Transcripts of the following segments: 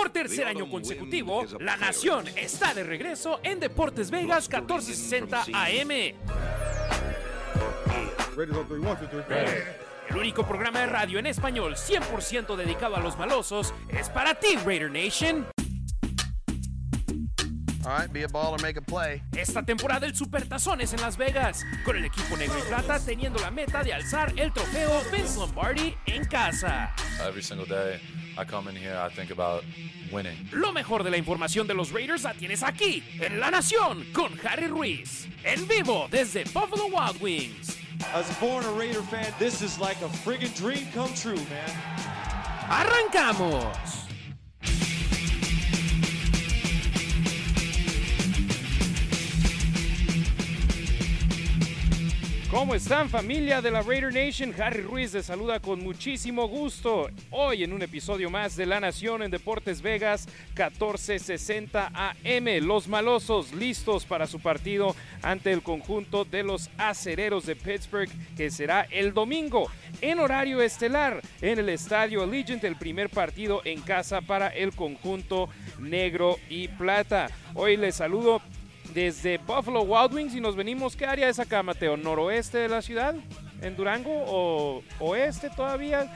Por tercer año consecutivo, la nación está de regreso en Deportes Vegas 1460 AM. El único programa de radio en español 100% dedicado a los malosos es para ti, Raider Nation. Esta temporada el Supertazón es en Las Vegas, con el equipo negro y plata teniendo la meta de alzar el trofeo Vince Lombardi en casa. Every single day I come in here, I think about winning. Lo mejor de la información de los Raiders la tienes aquí, en La Nación, con Harry Ruiz, en vivo desde Buffalo Wild Wings. As a born a Raider fan, this is like a friggin' dream come true, man. ¡Arrancamos! ¿Cómo están familia de la Raider Nation? Harry Ruiz les saluda con muchísimo gusto. Hoy en un episodio más de La Nación en Deportes Vegas 1460 AM. Los malosos listos para su partido ante el conjunto de los acereros de Pittsburgh que será el domingo en horario estelar en el estadio Allegiant, el primer partido en casa para el conjunto negro y plata. Hoy les saludo desde Buffalo Wild Wings y nos venimos, ¿qué área es acá, Mateo? ¿Noroeste de la ciudad? ¿En Durango? ¿O oeste todavía?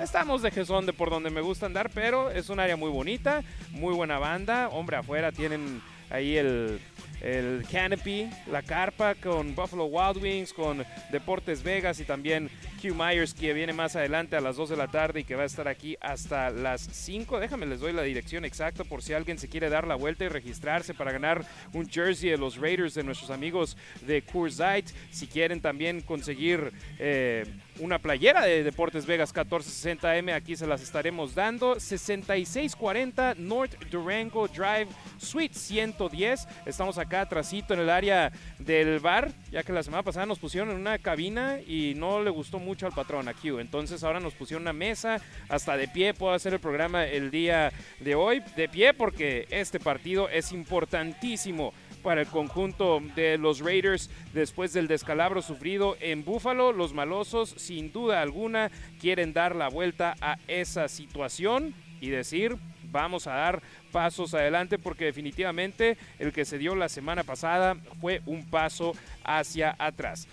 Estamos de Gesón, de por donde me gusta andar, pero es un área muy bonita, muy buena banda. Hombre, afuera tienen ahí el, el Canopy, la carpa con Buffalo Wild Wings, con Deportes Vegas y también Q Myers que viene más adelante a las 2 de la tarde y que va a estar aquí hasta las 5. Déjame les doy la dirección exacta por si alguien se quiere dar la vuelta y registrarse para ganar un jersey de los Raiders de nuestros amigos de Coors Light. Si quieren también conseguir eh, una playera de Deportes Vegas 1460M, aquí se las estaremos dando. 6640 North Durango Drive, Suite 110. Estamos acá atrásito en el área del bar, ya que la semana pasada nos pusieron en una cabina y no le gustó mucho al patrón aquí. Entonces ahora nos pusieron una mesa, hasta de pie puedo hacer el programa el día de hoy. De pie porque este partido es importantísimo para el conjunto de los Raiders después del descalabro sufrido en Buffalo. Los malosos, sin duda alguna, quieren dar la vuelta a esa situación y decir, vamos a dar pasos adelante porque definitivamente el que se dio la semana pasada fue un paso hacia atrás.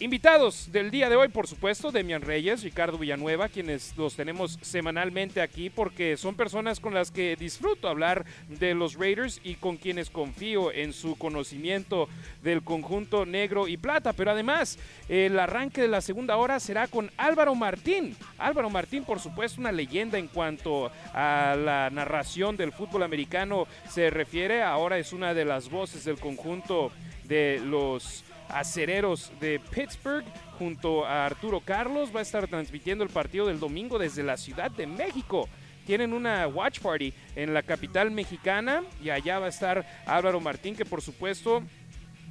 Invitados del día de hoy, por supuesto, Demian Reyes, Ricardo Villanueva, quienes los tenemos semanalmente aquí porque son personas con las que disfruto hablar de los Raiders y con quienes confío en su conocimiento del conjunto negro y plata. Pero además, el arranque de la segunda hora será con Álvaro Martín. Álvaro Martín, por supuesto, una leyenda en cuanto a la narración del fútbol americano se refiere. Ahora es una de las voces del conjunto de los acereros de Pittsburgh junto a Arturo Carlos. Va a estar transmitiendo el partido del domingo desde la Ciudad de México. Tienen una watch party en la capital mexicana y allá va a estar Álvaro Martín, que por supuesto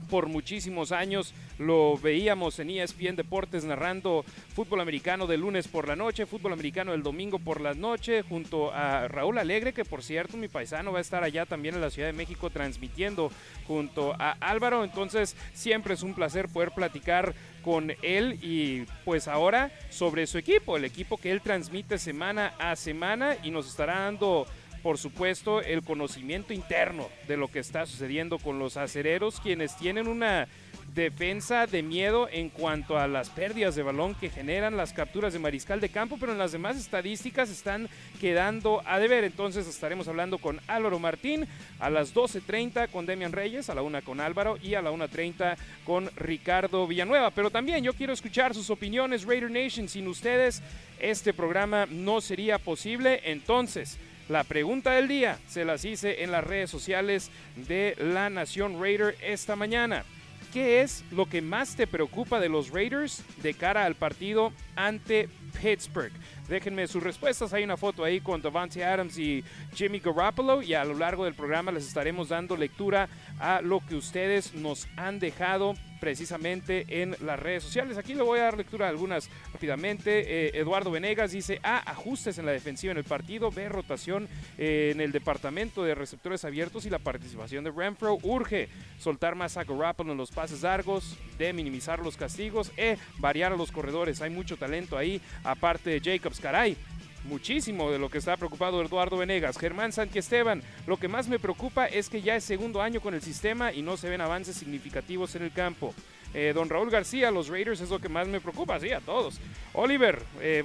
por muchísimos años lo veíamos en ESPN Deportes narrando fútbol americano de lunes por la noche, fútbol americano del domingo por la noche, junto a Raúl Alegre, que por cierto mi paisano va a estar allá también en la Ciudad de México transmitiendo junto a Álvaro. Entonces siempre es un placer poder platicar con él y pues ahora sobre su equipo, el equipo que él transmite semana a semana y nos estará dando por supuesto, el conocimiento interno de lo que está sucediendo con los acereros, quienes tienen una defensa de miedo en cuanto a las pérdidas de balón que generan las capturas de mariscal de campo, pero en las demás estadísticas están quedando a deber. Entonces estaremos hablando con Álvaro Martín a las 12.30 con Demian Reyes, a la 1 con Álvaro y a la 1.30 con Ricardo Villanueva. Pero también yo quiero escuchar sus opiniones, Raider Nation. Sin ustedes este programa no sería posible. Entonces, la pregunta del día se las hice en las redes sociales de la Nación Raider esta mañana. ¿Qué es lo que más te preocupa de los Raiders de cara al partido ante Pittsburgh? Déjenme sus respuestas. Hay una foto ahí con Davante Adams y Jimmy Garoppolo y a lo largo del programa les estaremos dando lectura a lo que ustedes nos han dejado precisamente en las redes sociales. Aquí le voy a dar lectura a algunas rápidamente. Eh, Eduardo Venegas dice A, ajustes en la defensiva en el partido. B, rotación eh, en el departamento de receptores abiertos y la participación de Renfro. Urge soltar más a Garoppolo en los pases largos. D, minimizar los castigos. E, variar a los corredores. Hay mucho talento ahí, aparte de Jacobs. Caray, muchísimo de lo que está preocupado Eduardo Venegas. Germán Esteban, lo que más me preocupa es que ya es segundo año con el sistema y no se ven avances significativos en el campo. Eh, don Raúl García, los Raiders es lo que más me preocupa, sí, a todos. Oliver eh,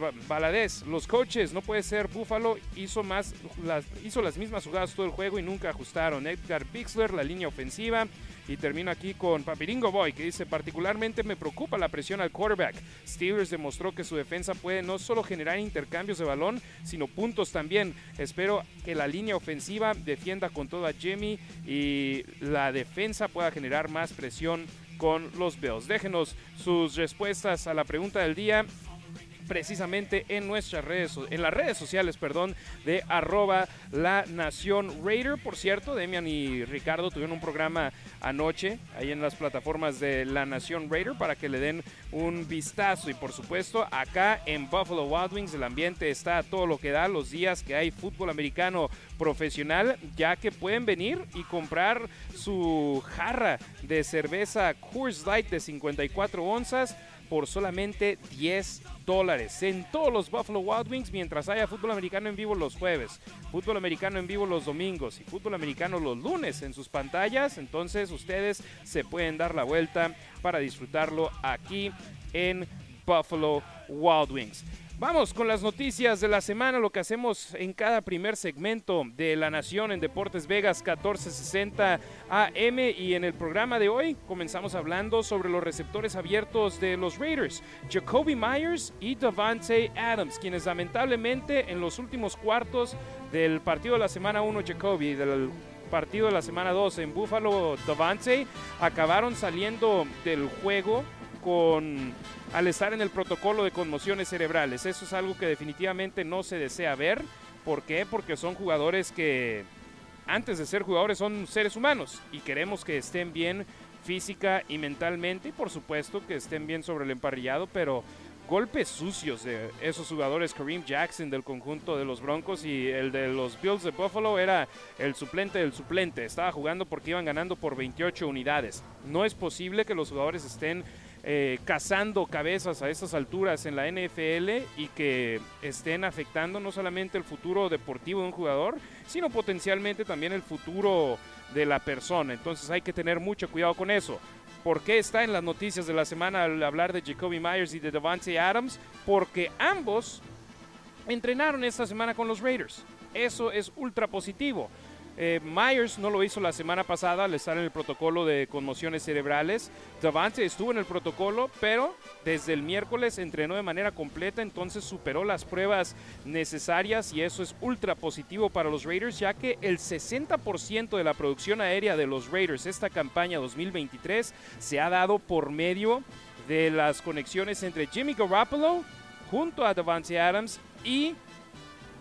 los coaches, no puede ser, Buffalo hizo, más, las, hizo las mismas jugadas todo el juego y nunca ajustaron. Edgar Pixler, la línea ofensiva. Y termino aquí con Papiringo Boy, que dice, particularmente me preocupa la presión al quarterback. Steelers demostró que su defensa puede no solo generar intercambios de balón, sino puntos también. Espero que la línea ofensiva defienda con todo a Jimmy y la defensa pueda generar más presión con los Bills. Déjenos sus respuestas a la pregunta del día precisamente en nuestras redes, en las redes sociales, perdón, de arroba la Nación Raider. Por cierto, Demian y Ricardo tuvieron un programa anoche ahí en las plataformas de la Nación Raider para que le den un vistazo. Y por supuesto, acá en Buffalo Wild Wings el ambiente está a todo lo que da los días que hay fútbol americano profesional, ya que pueden venir y comprar su jarra de cerveza Coors Light de 54 onzas por solamente 10 dólares en todos los Buffalo Wild Wings mientras haya fútbol americano en vivo los jueves, fútbol americano en vivo los domingos y fútbol americano los lunes en sus pantallas. Entonces ustedes se pueden dar la vuelta para disfrutarlo aquí en Buffalo Wild Wings. Vamos con las noticias de la semana, lo que hacemos en cada primer segmento de La Nación en Deportes Vegas 1460 AM y en el programa de hoy comenzamos hablando sobre los receptores abiertos de los Raiders, Jacoby Myers y Davante Adams, quienes lamentablemente en los últimos cuartos del partido de la semana 1 Jacoby del partido de la semana 2 en Buffalo Davante acabaron saliendo del juego con al estar en el protocolo de conmociones cerebrales. Eso es algo que definitivamente no se desea ver. ¿Por qué? Porque son jugadores que antes de ser jugadores son seres humanos y queremos que estén bien física y mentalmente y por supuesto que estén bien sobre el emparrillado, pero golpes sucios de esos jugadores, Kareem Jackson del conjunto de los Broncos y el de los Bills de Buffalo era el suplente del suplente, estaba jugando porque iban ganando por 28 unidades. No es posible que los jugadores estén eh, cazando cabezas a estas alturas en la NFL y que estén afectando no solamente el futuro deportivo de un jugador, sino potencialmente también el futuro de la persona. Entonces hay que tener mucho cuidado con eso. ¿Por qué está en las noticias de la semana al hablar de Jacoby Myers y de Devante Adams? Porque ambos entrenaron esta semana con los Raiders. Eso es ultra positivo. Eh, Myers no lo hizo la semana pasada al estar en el protocolo de conmociones cerebrales. Davante estuvo en el protocolo, pero desde el miércoles entrenó de manera completa, entonces superó las pruebas necesarias y eso es ultra positivo para los Raiders, ya que el 60% de la producción aérea de los Raiders esta campaña 2023 se ha dado por medio de las conexiones entre Jimmy Garoppolo junto a Davante Adams y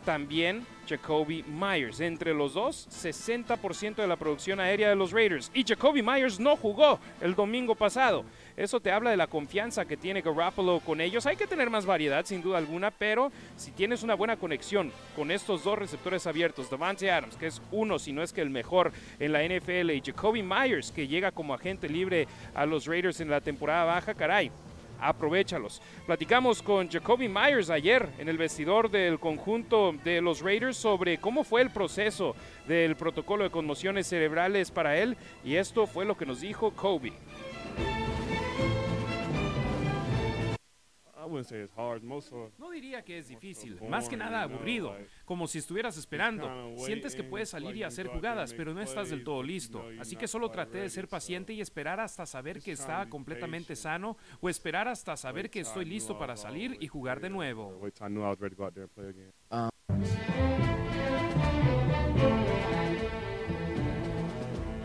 también Jacoby Myers. Entre los dos, 60% de la producción aérea de los Raiders. Y Jacoby Myers no jugó el domingo pasado. Eso te habla de la confianza que tiene Garoppolo con ellos. Hay que tener más variedad, sin duda alguna, pero si tienes una buena conexión con estos dos receptores abiertos, Davante Adams, que es uno, si no es que el mejor en la NFL, y Jacoby Myers, que llega como agente libre a los Raiders en la temporada baja, caray, aprovechalos. Platicamos con Jacoby Myers ayer en el vestidor del conjunto de los Raiders sobre cómo fue el proceso del protocolo de conmociones cerebrales para él y esto fue lo que nos dijo Kobe. No diría que es difícil, más que nada aburrido, como si estuvieras esperando. Sientes que puedes salir y hacer jugadas, pero no estás del todo listo. Así que solo traté de ser paciente y esperar hasta saber que estaba completamente sano o esperar hasta saber que estoy listo para salir y jugar de nuevo.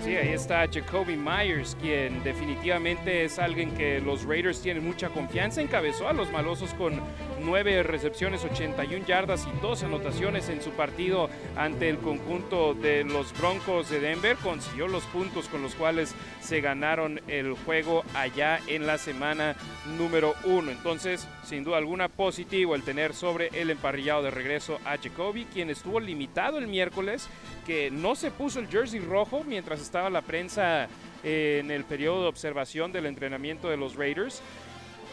Sí, ahí está Jacoby Myers, quien definitivamente es alguien que los Raiders tienen mucha confianza. Encabezó a los malosos con nueve recepciones, 81 yardas y dos anotaciones en su partido ante el conjunto de los Broncos de Denver. Consiguió los puntos con los cuales se ganaron el juego allá en la semana número uno. Entonces, sin duda alguna, positivo el tener sobre el emparrillado de regreso a Jacoby, quien estuvo limitado el miércoles, que no se puso el jersey rojo mientras estaba la prensa en el periodo de observación del entrenamiento de los Raiders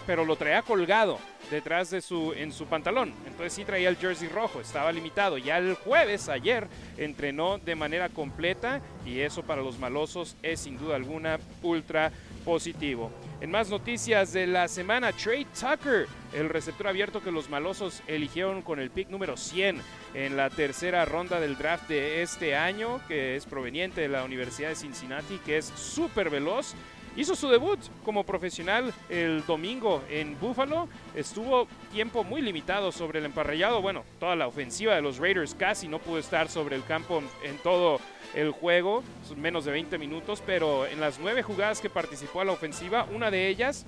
pero lo traía colgado detrás de su en su pantalón. Entonces sí traía el jersey rojo, estaba limitado. Ya el jueves ayer entrenó de manera completa y eso para los malosos es sin duda alguna ultra positivo. En más noticias de la semana, Trey Tucker, el receptor abierto que los malosos eligieron con el pick número 100 en la tercera ronda del draft de este año, que es proveniente de la Universidad de Cincinnati, que es súper veloz. Hizo su debut como profesional el domingo en Buffalo. Estuvo tiempo muy limitado sobre el emparrillado. Bueno, toda la ofensiva de los Raiders casi no pudo estar sobre el campo en todo el juego, menos de 20 minutos, pero en las nueve jugadas que participó a la ofensiva, una de ellas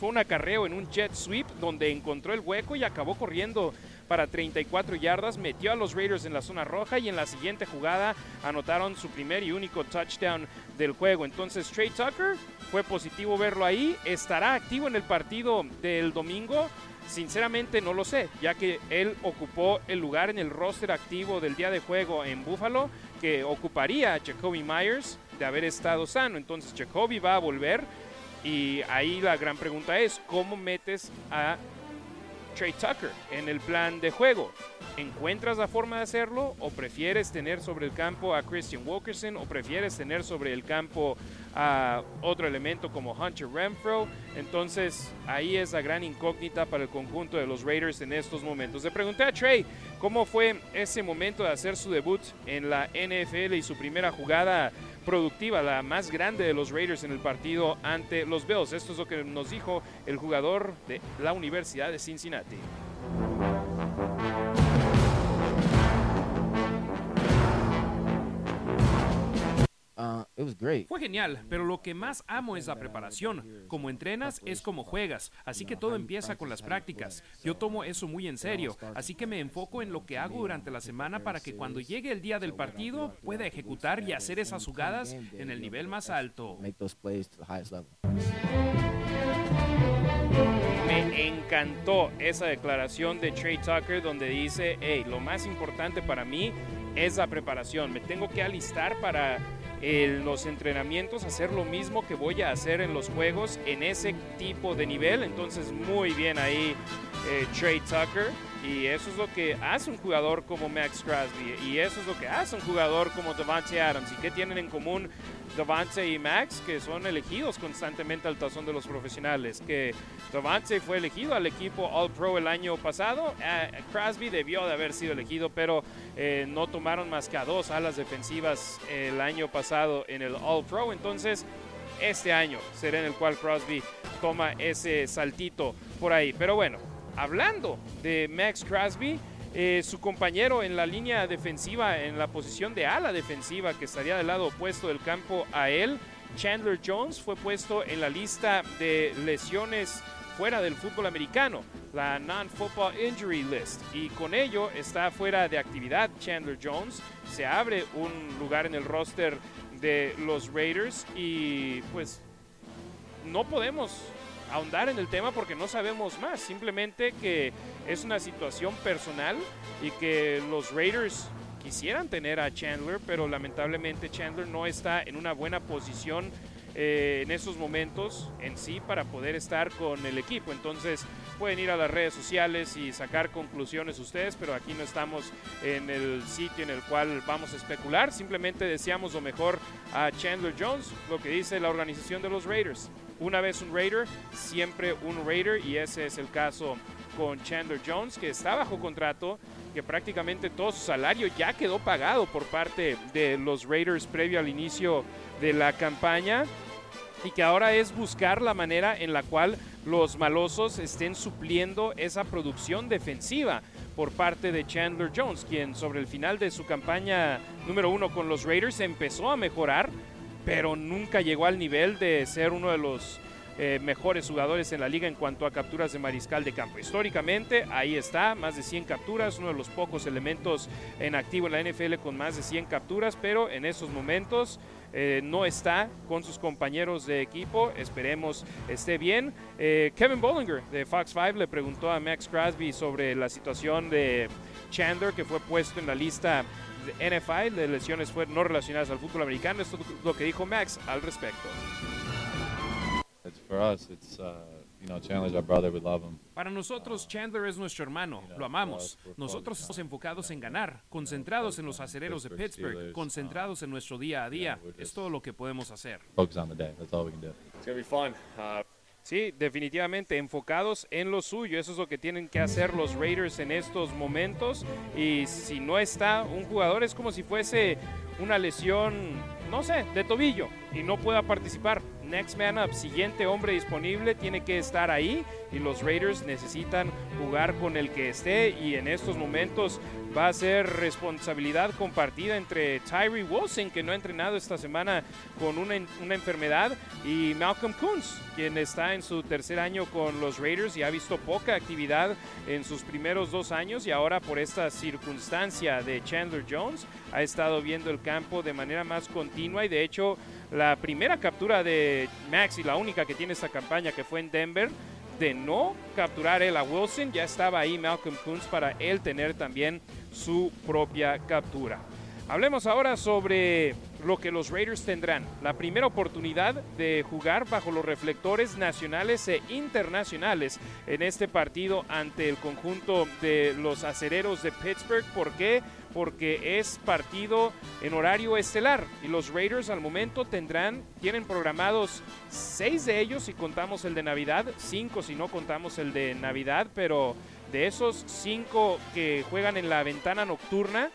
fue un acarreo en un jet sweep donde encontró el hueco y acabó corriendo para 34 yardas, metió a los Raiders en la zona roja y en la siguiente jugada anotaron su primer y único touchdown del juego. Entonces Trey Tucker fue positivo verlo ahí, estará activo en el partido del domingo. Sinceramente no lo sé, ya que él ocupó el lugar en el roster activo del día de juego en Buffalo, que ocuparía a Jacoby Myers de haber estado sano. Entonces Jacoby va a volver y ahí la gran pregunta es, ¿cómo metes a Trey Tucker en el plan de juego? ¿Encuentras la forma de hacerlo o prefieres tener sobre el campo a Christian Wilkerson o prefieres tener sobre el campo a otro elemento como Hunter Renfro? Entonces ahí es la gran incógnita para el conjunto de los Raiders en estos momentos. Le pregunté a Trey cómo fue ese momento de hacer su debut en la NFL y su primera jugada productiva, la más grande de los Raiders en el partido ante los Bills. Esto es lo que nos dijo el jugador de la Universidad de Cincinnati. Uh, it was great. Fue genial, pero lo que más amo es la preparación. Como entrenas es como juegas, así que todo empieza con las prácticas. Yo tomo eso muy en serio, así que me enfoco en lo que hago durante la semana para que cuando llegue el día del partido pueda ejecutar y hacer esas jugadas en el nivel más alto. Me encantó esa declaración de Trey Tucker donde dice, hey, lo más importante para mí es la preparación. Me tengo que alistar para en los entrenamientos, hacer lo mismo que voy a hacer en los juegos en ese tipo de nivel. Entonces, muy bien ahí eh, Trey Tucker. Y eso es lo que hace un jugador como Max Crosby. Y eso es lo que hace un jugador como Devante Adams. ¿Y qué tienen en común Devante y Max? Que son elegidos constantemente al tazón de los profesionales. Que Devante fue elegido al equipo All Pro el año pasado. Eh, Crosby debió de haber sido elegido, pero eh, no tomaron más que a dos alas defensivas el año pasado en el All Pro. Entonces, este año será en el cual Crosby toma ese saltito por ahí. Pero bueno, hablando de Max Crosby, eh, su compañero en la línea defensiva, en la posición de ala defensiva que estaría del lado opuesto del campo a él, Chandler Jones fue puesto en la lista de lesiones fuera del fútbol americano, la Non-Football Injury List, y con ello está fuera de actividad Chandler Jones. Se abre un lugar en el roster de los Raiders y pues no podemos ahondar en el tema porque no sabemos más, simplemente que es una situación personal y que los Raiders quisieran tener a Chandler, pero lamentablemente Chandler no está en una buena posición eh, en esos momentos en sí para poder estar con el equipo. Entonces pueden ir a las redes sociales y sacar conclusiones ustedes, pero aquí no estamos en el sitio en el cual vamos a especular. Simplemente deseamos lo mejor a Chandler Jones, lo que dice la organización de los Raiders. Una vez un Raider, siempre un Raider y ese es el caso con Chandler Jones, que está bajo contrato, que prácticamente todo su salario ya quedó pagado por parte de los Raiders previo al inicio de la campaña y que ahora es buscar la manera en la cual los malosos estén supliendo esa producción defensiva por parte de Chandler Jones, quien sobre el final de su campaña número uno con los Raiders empezó a mejorar, pero nunca llegó al nivel de ser uno de los eh, mejores jugadores en la liga en cuanto a capturas de mariscal de campo. Históricamente, ahí está, más de 100 capturas, uno de los pocos elementos en activo en la NFL con más de 100 capturas, pero en esos momentos eh, no está con sus compañeros de equipo. Esperemos esté bien. Eh, Kevin Bollinger de Fox 5 le preguntó a Max Crosby sobre la situación de Chandler, que fue puesto en la lista NFL de lesiones no relacionadas al fútbol americano. Esto es lo que dijo Max al respecto. It's for us. It's uh, you know, Chandler's our brother. We love him. Para nosotros, Chandler es nuestro hermano, lo amamos. Nosotros estamos enfocados en ganar, concentrados en los acereros de Pittsburgh, concentrados en nuestro día a día. Es todo lo que podemos hacer. Sí, definitivamente enfocados en lo suyo. Eso es lo que tienen que hacer los Raiders en estos momentos. Y si no está un jugador es como si fuese una lesión, no sé, de tobillo y no pueda participar. Next man up, siguiente hombre disponible, tiene que estar ahí y los Raiders necesitan jugar con el que esté y en estos momentos va a ser responsabilidad compartida entre Tyree Wilson, que no ha entrenado esta semana con una, una enfermedad, y Malcolm Coons, quien está en su tercer año con los Raiders y ha visto poca actividad en sus primeros dos años y ahora por esta circunstancia de Chandler Jones ha estado viendo el campo de manera más continua y de hecho la primera captura de Max y la única que tiene esta campaña que fue en Denver de no capturar él a Wilson, ya estaba ahí Malcolm Coons para él tener también su propia captura. Hablemos ahora sobre lo que los Raiders tendrán. La primera oportunidad de jugar bajo los reflectores nacionales e internacionales en este partido ante el conjunto de los acereros de Pittsburgh. ¿Por qué? Porque es partido en horario estelar y los Raiders al momento tendrán, tienen programados seis de ellos si contamos el de Navidad, cinco si no contamos el de Navidad, pero de esos cinco que juegan en la ventana nocturna,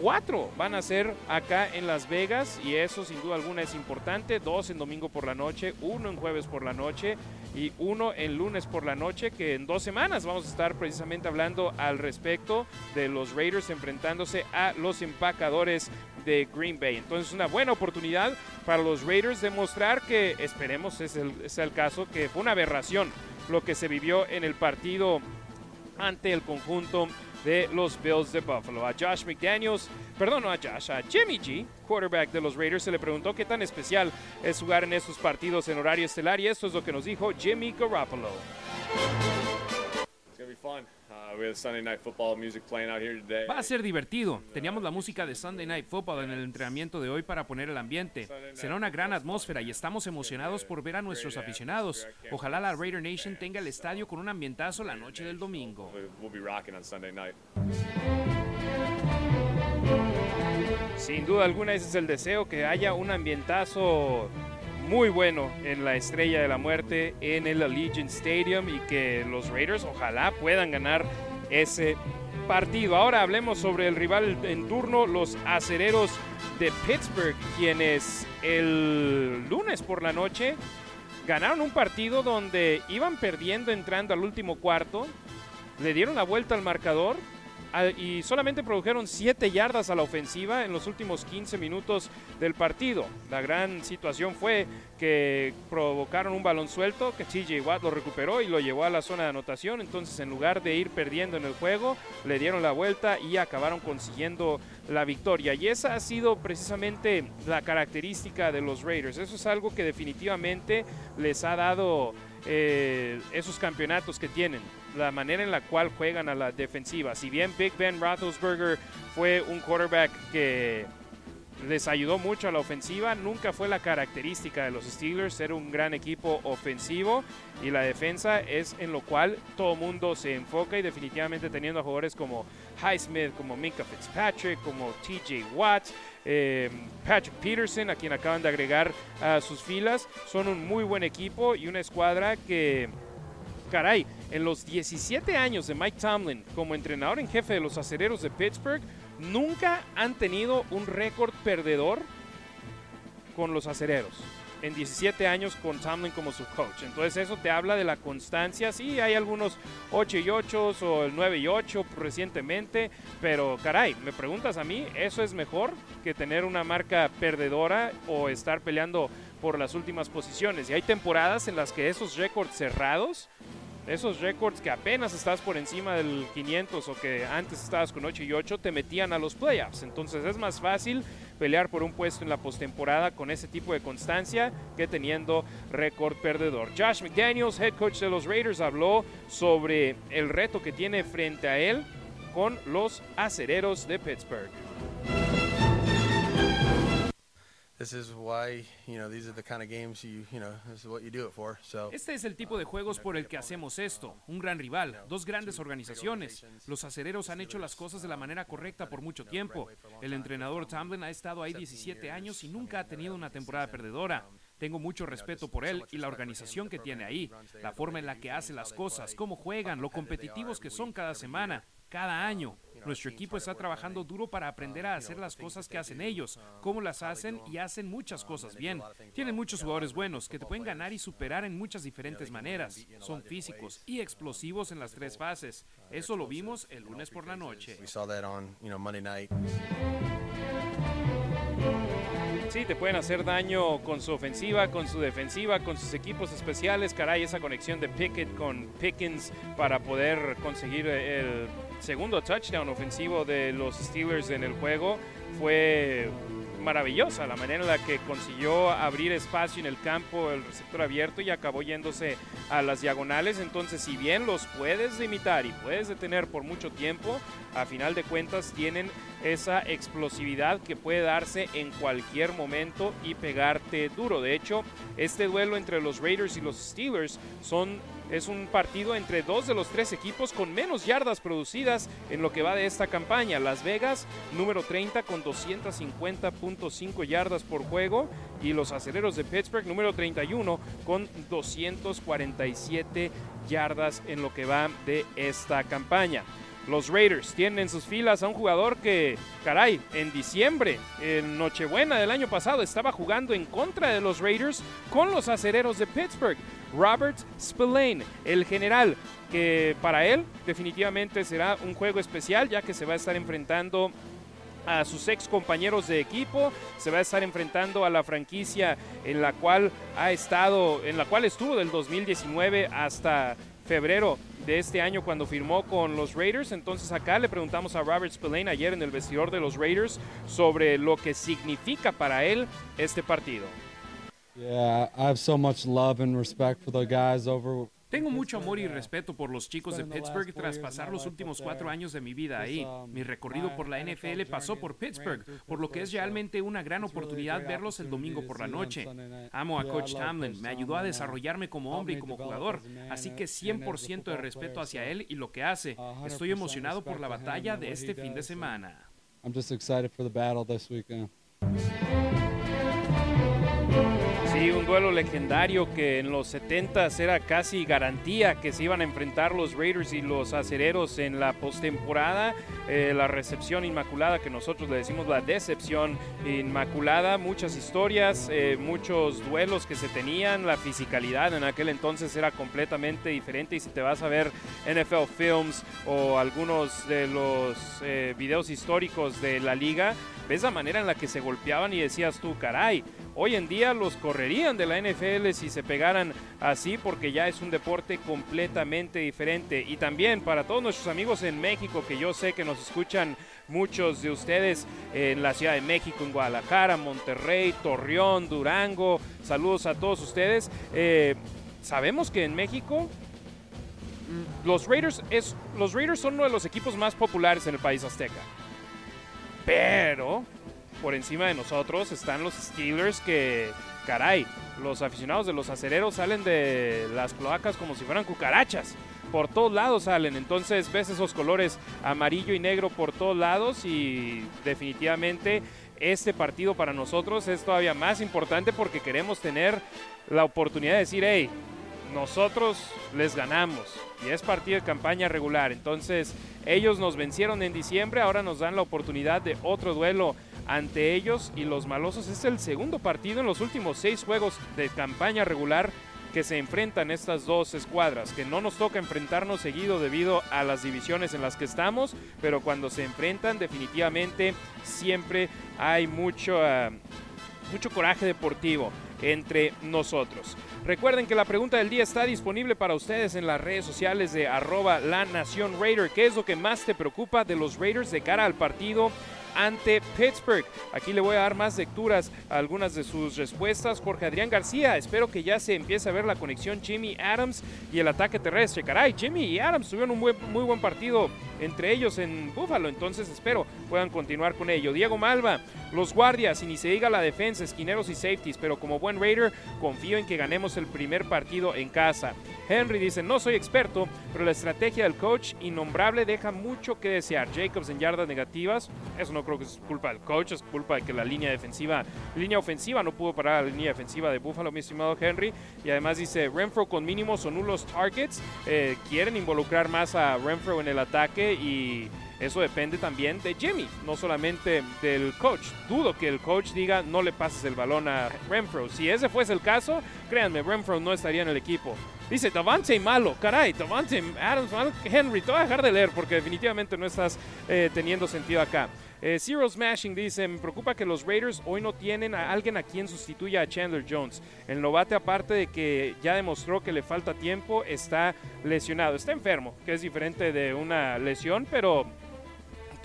Cuatro van a ser acá en Las Vegas y eso sin duda alguna es importante. Dos en domingo por la noche, uno en jueves por la noche y uno en lunes por la noche, que en dos semanas vamos a estar precisamente hablando al respecto de los Raiders enfrentándose a los empacadores de Green Bay. Entonces una buena oportunidad para los Raiders de mostrar que esperemos es el, es el caso, que fue una aberración lo que se vivió en el partido ante el conjunto de los Bills de Buffalo. A Josh McDaniels, perdón, no a Josh, a Jimmy G, quarterback de los Raiders, se le preguntó qué tan especial es jugar en estos partidos en horario estelar y esto es lo que nos dijo Jimmy Garoppolo. Uh, we have Sunday night football music playing out here today. Va a ser divertido. Teníamos la música de Sunday Night Football en el entrenamiento de hoy para poner el ambiente. Será una gran atmósfera y estamos emocionados por ver a nuestros aficionados. Ojalá la Raider Nation tenga el estadio con un ambientazo la noche del domingo. We'll- We'll be rocking on Sunday night. Sin duda alguna ese es el deseo, que haya un ambientazo muy bueno en la Estrella de la Muerte, en el Allegiant Stadium y que los Raiders ojalá puedan ganar ese partido. Ahora hablemos sobre el rival en turno, los acereros de Pittsburgh, quienes el lunes por la noche ganaron un partido donde iban perdiendo entrando al último cuarto, le dieron la vuelta al marcador y solamente produjeron 7 yardas a la ofensiva en los últimos 15 minutos del partido. La gran situación fue que provocaron un balón suelto, que TJ Watt lo recuperó y lo llevó a la zona de anotación. Entonces, en lugar de ir perdiendo en el juego, le dieron la vuelta y acabaron consiguiendo la victoria. Y esa ha sido precisamente la característica de los Raiders. Eso es algo que definitivamente les ha dado eh, esos campeonatos que tienen, la manera en la cual juegan a la defensiva. Si bien Big Ben Roethlisberger fue un quarterback que les ayudó mucho a la ofensiva, nunca fue la característica de los Steelers ser un gran equipo ofensivo y la defensa es en lo cual todo mundo se enfoca y definitivamente teniendo a jugadores como Highsmith, como Minka Fitzpatrick, como TJ Watt, eh, Patrick Peterson, a quien acaban de agregar a sus filas, son un muy buen equipo y una escuadra que caray, en los 17 años de Mike Tomlin como entrenador en jefe de los acereros de Pittsburgh, nunca han tenido un récord perdedor con los acereros. En 17 años con Tomlin como su coach. Entonces eso te habla de la constancia. Sí, hay algunos 8 y 8 o el 9 y 8 recientemente. Pero caray, me preguntas a mí, ¿eso es mejor que tener una marca perdedora o estar peleando por las últimas posiciones? Y hay temporadas en las que esos récords cerrados esos récords que apenas estás por encima del 500 o que antes estabas con 8 y 8 te metían a los playoffs. Entonces es más fácil pelear por un puesto en la postemporada con ese tipo de constancia que teniendo récord perdedor. Josh McDaniels, head coach de los Raiders, habló sobre el reto que tiene frente a él con los acereros de Pittsburgh. Este es el tipo de juegos por el que hacemos esto. Un gran rival, dos grandes organizaciones. Los acereros han hecho las cosas de la manera correcta por mucho tiempo. El entrenador Tamlin ha estado ahí 17 años y nunca ha tenido una temporada perdedora. Tengo mucho respeto por él y la organización que tiene ahí, la forma en la que hace las cosas, cómo juegan, lo competitivos que son cada semana, cada año. Nuestro equipo está trabajando duro para aprender a hacer las cosas que hacen ellos, cómo las hacen y hacen muchas cosas bien. Tienen muchos jugadores buenos que te pueden ganar y superar en muchas diferentes maneras. Son físicos y explosivos en las tres fases. Eso lo vimos el lunes por la noche. Sí, te pueden hacer daño con su ofensiva, con su defensiva, con sus equipos especiales. Caray, esa conexión de Pickett con Pickens para poder conseguir el segundo touchdown ofensivo de los Steelers en el juego fue maravillosa la manera en la que consiguió abrir espacio en el campo, el receptor abierto y acabó yéndose a las diagonales. Entonces, si bien los puedes limitar y puedes detener por mucho tiempo, a final de cuentas tienen esa explosividad que puede darse en cualquier momento y pegarte duro. De hecho, este duelo entre los Raiders y los Steelers son es un partido entre dos de los tres equipos con menos yardas producidas en lo que va de esta campaña. Las Vegas, número 30 con 250.5 yardas por juego y los aceleros de Pittsburgh, número 31 con 247 yardas en lo que va de esta campaña. Los Raiders tienen en sus filas a un jugador que, caray, en diciembre, en Nochebuena del año pasado, estaba jugando en contra de los Raiders con los acereros de Pittsburgh. Robert Spillane, el general, que para él definitivamente será un juego especial ya que se va a estar enfrentando a sus ex compañeros de equipo, se va a estar enfrentando a la franquicia en la cual ha estado, en la cual estuvo del 2019 hasta febrero de este año cuando firmó con los Raiders. Entonces acá le preguntamos a Robert Spillane ayer en el vestidor de los Raiders sobre lo que significa para él este partido. Yeah, I have so much love and respect for the guys over tengo mucho amor y respeto por los chicos de Pittsburgh tras pasar los últimos cuatro años de mi vida ahí. Mi recorrido por la NFL pasó por Pittsburgh, por lo que es realmente una gran oportunidad verlos el domingo por la noche. Amo a Coach Tamlin, me ayudó a desarrollarme como hombre y como jugador, así que 100% de respeto hacia él y lo que hace. Estoy emocionado por la batalla de este fin de semana. I'm just excited for the battle this weekend. Sí, un duelo legendario que en los 70 era casi garantía que se iban a enfrentar los Raiders y los acereros en la postemporada. Eh, la recepción inmaculada, que nosotros le decimos la decepción inmaculada. Muchas historias, eh, muchos duelos que se tenían. La fisicalidad en aquel entonces era completamente diferente. Y si te vas a ver NFL Films o algunos de los eh, videos históricos de la liga, ves la manera en la que se golpeaban y decías tú, caray, hoy en día los correrían de la NFL si se pegaran así porque ya es un deporte completamente diferente. Y también para todos nuestros amigos en México, que yo sé que nos escuchan muchos de ustedes en la Ciudad de México, en Guadalajara, Monterrey, Torreón, Durango, saludos a todos ustedes. Eh, sabemos que en México los Raiders, es, los Raiders son uno de los equipos más populares en el país azteca. Pero por encima de nosotros están los Steelers que, caray, los aficionados de los acereros salen de las cloacas como si fueran cucarachas. Por todos lados salen, entonces ves esos colores amarillo y negro por todos lados y definitivamente este partido para nosotros es todavía más importante porque queremos tener la oportunidad de decir, hey, nosotros les ganamos y es partido de campaña regular. Entonces ellos nos vencieron en diciembre, ahora nos dan la oportunidad de otro duelo ante ellos y los malosos. Es el segundo partido en los últimos seis juegos de campaña regular que se enfrentan estas dos escuadras, que no nos toca enfrentarnos seguido debido a las divisiones en las que estamos, pero cuando se enfrentan definitivamente siempre hay mucho, ah, mucho coraje deportivo entre nosotros. Recuerden que la pregunta del día está disponible para ustedes en las redes sociales de arroba la Nación Raider. ¿Qué es lo que más te preocupa de los Raiders de cara al partido ante Pittsburgh. Aquí le voy a dar más lecturas a algunas de sus respuestas. Jorge Adrián García, espero que ya se empiece a ver la conexión Jimmy Adams y el ataque terrestre. Caray, Jimmy y Adams tuvieron un muy buen partido entre ellos en Buffalo, entonces espero puedan continuar con ello. Diego Malva, los guardias, y ni se diga la defensa, esquineros y safeties, pero como buen Raider confío en que ganemos el primer partido en casa. Henry dice, no soy experto, pero la estrategia del coach innombrable deja mucho que desear. Jacobs en yardas negativas, eso no creo que es culpa del coach, es culpa de que la línea defensiva, línea ofensiva no pudo parar la línea defensiva de Buffalo, mi estimado Henry. Y además dice, Renfro con mínimos o nulos targets, eh, quieren involucrar más a Renfro en el ataque y eso depende también de Jimmy, no solamente del coach. Dudo que el coach diga no le pases el balón a Renfro. Si ese fuese el caso, créanme, Renfro no estaría en el equipo. Dice Davante malo, caray, Davante Adams malo. Henry, te voy a dejar de leer porque definitivamente no estás eh, teniendo sentido acá. Eh, Zero Smashing dice, me preocupa que los Raiders hoy no tienen a alguien a quien sustituya a Chandler Jones. El novate, aparte de que ya demostró que le falta tiempo, está lesionado. Está enfermo, que es diferente de una lesión, pero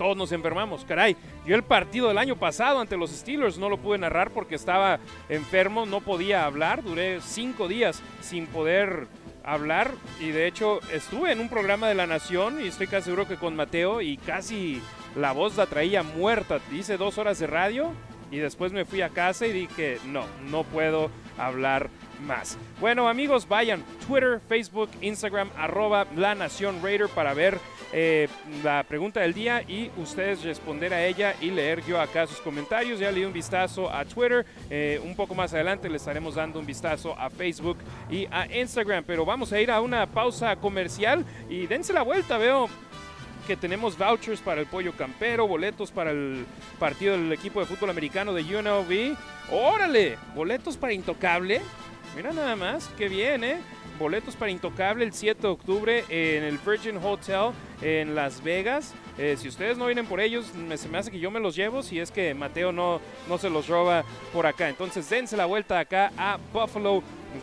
todos nos enfermamos, caray. Yo el partido del año pasado ante los Steelers no lo pude narrar porque estaba enfermo, no podía hablar, duré cinco días sin poder hablar y de hecho estuve en un programa de La Nación y estoy casi seguro que con Mateo y casi la voz la traía muerta. Hice dos horas de radio y después me fui a casa y dije, no, no puedo hablar más. Bueno amigos, vayan Twitter, Facebook, Instagram, arroba La Nación Raider para ver eh, la pregunta del día y ustedes responder a ella y leer yo acá sus comentarios. Ya le di un vistazo a Twitter, eh, un poco más adelante le estaremos dando un vistazo a Facebook y a Instagram, pero vamos a ir a una pausa comercial y dense la vuelta, veo que tenemos vouchers para el pollo campero, boletos para el partido del equipo de fútbol americano de UNLV. ¡Órale! Boletos para Intocable. Mira nada más, qué bien, ¿eh? Boletos para Intocable el 7 de octubre en el Virgin Hotel en Las Vegas. Eh, si ustedes no vienen por ellos, me, se me hace que yo me los llevo si es que Mateo no, no se los roba por acá. Entonces dense la vuelta acá a Buffalo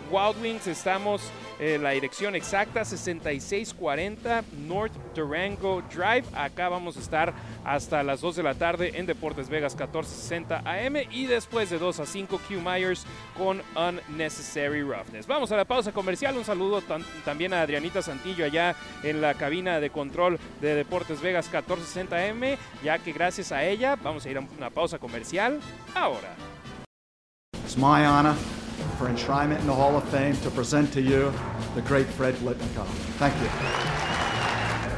Wild Wings. Estamos en la dirección exacta 6640 North Durango Drive. Acá vamos a estar hasta las 2 de la tarde en Deportes Vegas 1460 AM y después de 2 a 5 Q Myers con Unnecessary Roughness. Vamos a la pausa comercial. Un saludo también a Adrianita Santillo allá en la cabina de control de Deportes Vegas 1460 AM, ya que gracias a ella vamos a ir a una pausa comercial ahora. Honor for enshrinement in the Hall of Fame to present to you the great Fred Blitnikoff. Thank you.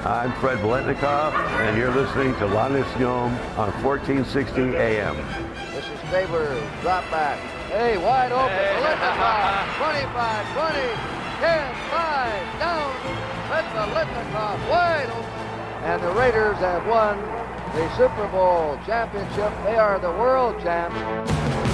I'm Fred Blitnikoff, and you're listening to La Nacion on 1460 AM. This is Stabler, drop back. Hey, wide open, hey. Blitnikoff, 25, 20, 10, 5, down, let the Blitnikoff wide open. And the Raiders have won the Super Bowl championship. They are the world champs.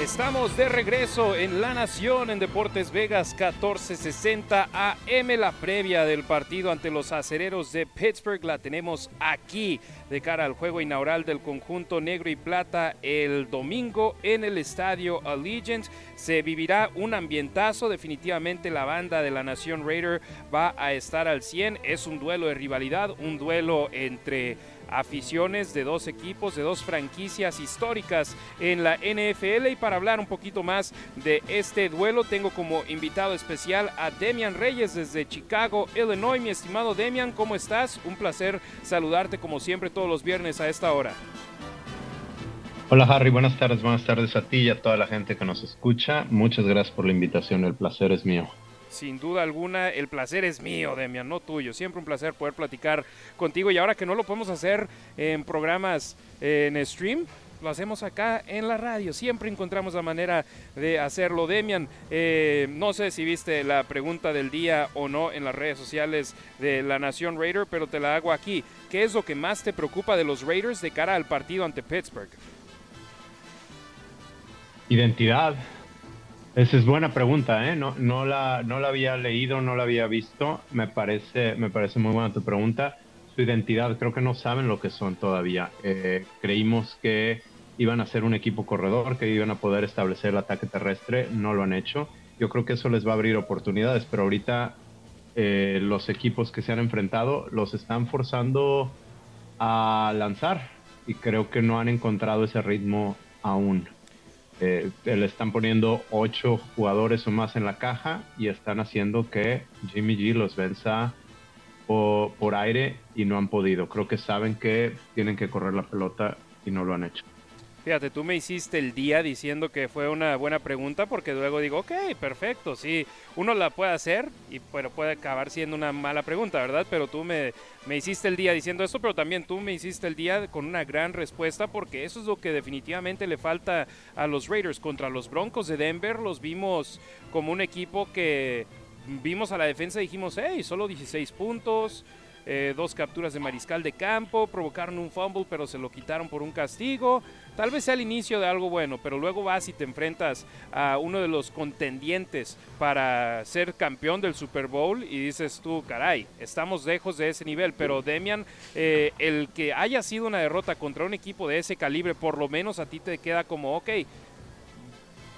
Estamos de regreso en La Nación en Deportes Vegas 1460 AM. La previa del partido ante los acereros de Pittsburgh la tenemos aquí de cara al juego inaugural del conjunto negro y plata el domingo en el estadio Allegiant. Se vivirá un ambientazo. Definitivamente la banda de la Nación Raider va a estar al 100. Es un duelo de rivalidad, un duelo entre aficiones de dos equipos, de dos franquicias históricas en la NFL. Y para hablar un poquito más de este duelo, tengo como invitado especial a Demian Reyes desde Chicago, Illinois. Mi estimado Demian, ¿cómo estás? Un placer saludarte como siempre todos los viernes a esta hora. Hola Harry, buenas tardes, buenas tardes a ti y a toda la gente que nos escucha. Muchas gracias por la invitación, el placer es mío. Sin duda alguna, el placer es mío, Demian, no tuyo. Siempre un placer poder platicar contigo. Y ahora que no lo podemos hacer en programas en stream, lo hacemos acá en la radio. Siempre encontramos la manera de hacerlo. Demian, eh, no sé si viste la pregunta del día o no en las redes sociales de la Nación Raider, pero te la hago aquí. ¿Qué es lo que más te preocupa de los Raiders de cara al partido ante Pittsburgh? Identidad. Esa es buena pregunta, ¿eh? No, no, la, no la había leído, no la había visto. Me parece, me parece muy buena tu pregunta. Su identidad, creo que no saben lo que son todavía. Eh, creímos que iban a ser un equipo corredor, que iban a poder establecer el ataque terrestre, no lo han hecho. Yo creo que eso les va a abrir oportunidades, pero ahorita eh, los equipos que se han enfrentado los están forzando a lanzar y creo que no han encontrado ese ritmo aún. Eh, le están poniendo ocho jugadores o más en la caja y están haciendo que Jimmy G los venza por, por aire y no han podido. Creo que saben que tienen que correr la pelota y no lo han hecho. Fíjate, tú me hiciste el día diciendo que fue una buena pregunta porque luego digo, ok, perfecto, sí, uno la puede hacer, y, pero puede acabar siendo una mala pregunta, ¿verdad? Pero tú me, me hiciste el día diciendo eso, pero también tú me hiciste el día con una gran respuesta porque eso es lo que definitivamente le falta a los Raiders contra los Broncos de Denver. Los vimos como un equipo que vimos a la defensa y dijimos, hey, solo 16 puntos. Eh, dos capturas de mariscal de campo, provocaron un fumble pero se lo quitaron por un castigo. Tal vez sea el inicio de algo bueno, pero luego vas y te enfrentas a uno de los contendientes para ser campeón del Super Bowl y dices tú, caray, estamos lejos de ese nivel. Pero Demian, eh, el que haya sido una derrota contra un equipo de ese calibre, por lo menos a ti te queda como, ok,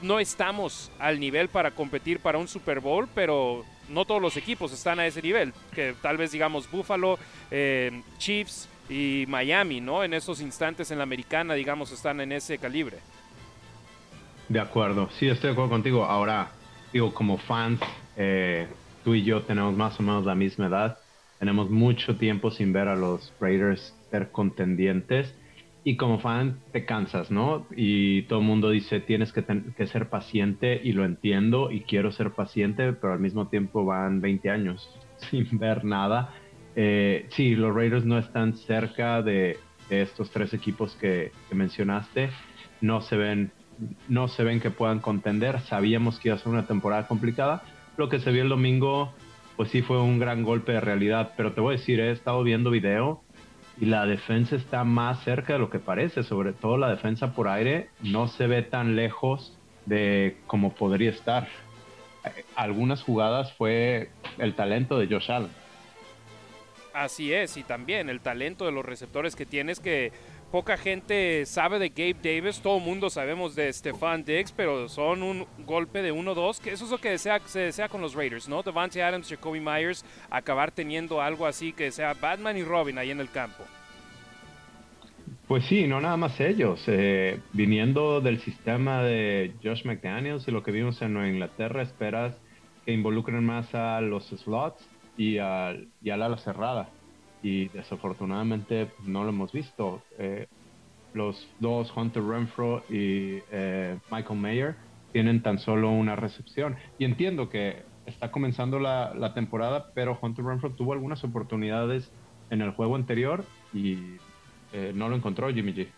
no estamos al nivel para competir para un Super Bowl, pero no todos los equipos están a ese nivel. Que tal vez digamos Buffalo, eh, Chiefs, y Miami, ¿no? En esos instantes en la americana, digamos, están en ese calibre. De acuerdo, sí, estoy de acuerdo contigo. Ahora, digo, como fans, eh, tú y yo tenemos más o menos la misma edad. Tenemos mucho tiempo sin ver a los Raiders ser contendientes. Y como fan te cansas, ¿no? Y todo el mundo dice, tienes que, que, ser paciente y lo entiendo y quiero ser paciente, pero al mismo tiempo van 20 años sin ver nada eh, sí, los Raiders no están cerca de, estos tres equipos que, mencionaste. No se ven, no se ven que puedan contender. Sabíamos que iba a ser una temporada complicada. Lo que se vio el domingo, pues sí fue un gran golpe de realidad. Pero te voy a decir, he estado viendo video y la defensa está más cerca de lo que parece. Sobre todo la defensa por aire no se ve tan lejos de como podría estar. Algunas jugadas fue el talento de Josh Allen Así es, y también el talento de los receptores que tienes que poca gente sabe de Gabe Davis, todo el mundo sabemos de Stefan Diggs, pero son un golpe de 1-2, que eso es lo que se desea con los Raiders, ¿no? Devante Adams, Jacoby Myers, acabar teniendo algo así que sea Batman y Robin ahí en el campo. Pues sí, no nada más ellos. Eh, viniendo del sistema de Josh McDaniels y lo que vimos en Nueva Inglaterra, esperas que involucren más a los slots y, al, y al ala cerrada. Y desafortunadamente no lo hemos visto. Eh, los dos, Hunter Renfro y eh, Michael Mayer, tienen tan solo una recepción. Y entiendo que está comenzando la, la, temporada, pero Hunter Renfro tuvo algunas oportunidades en el juego anterior y eh, no lo encontró Jimmy G.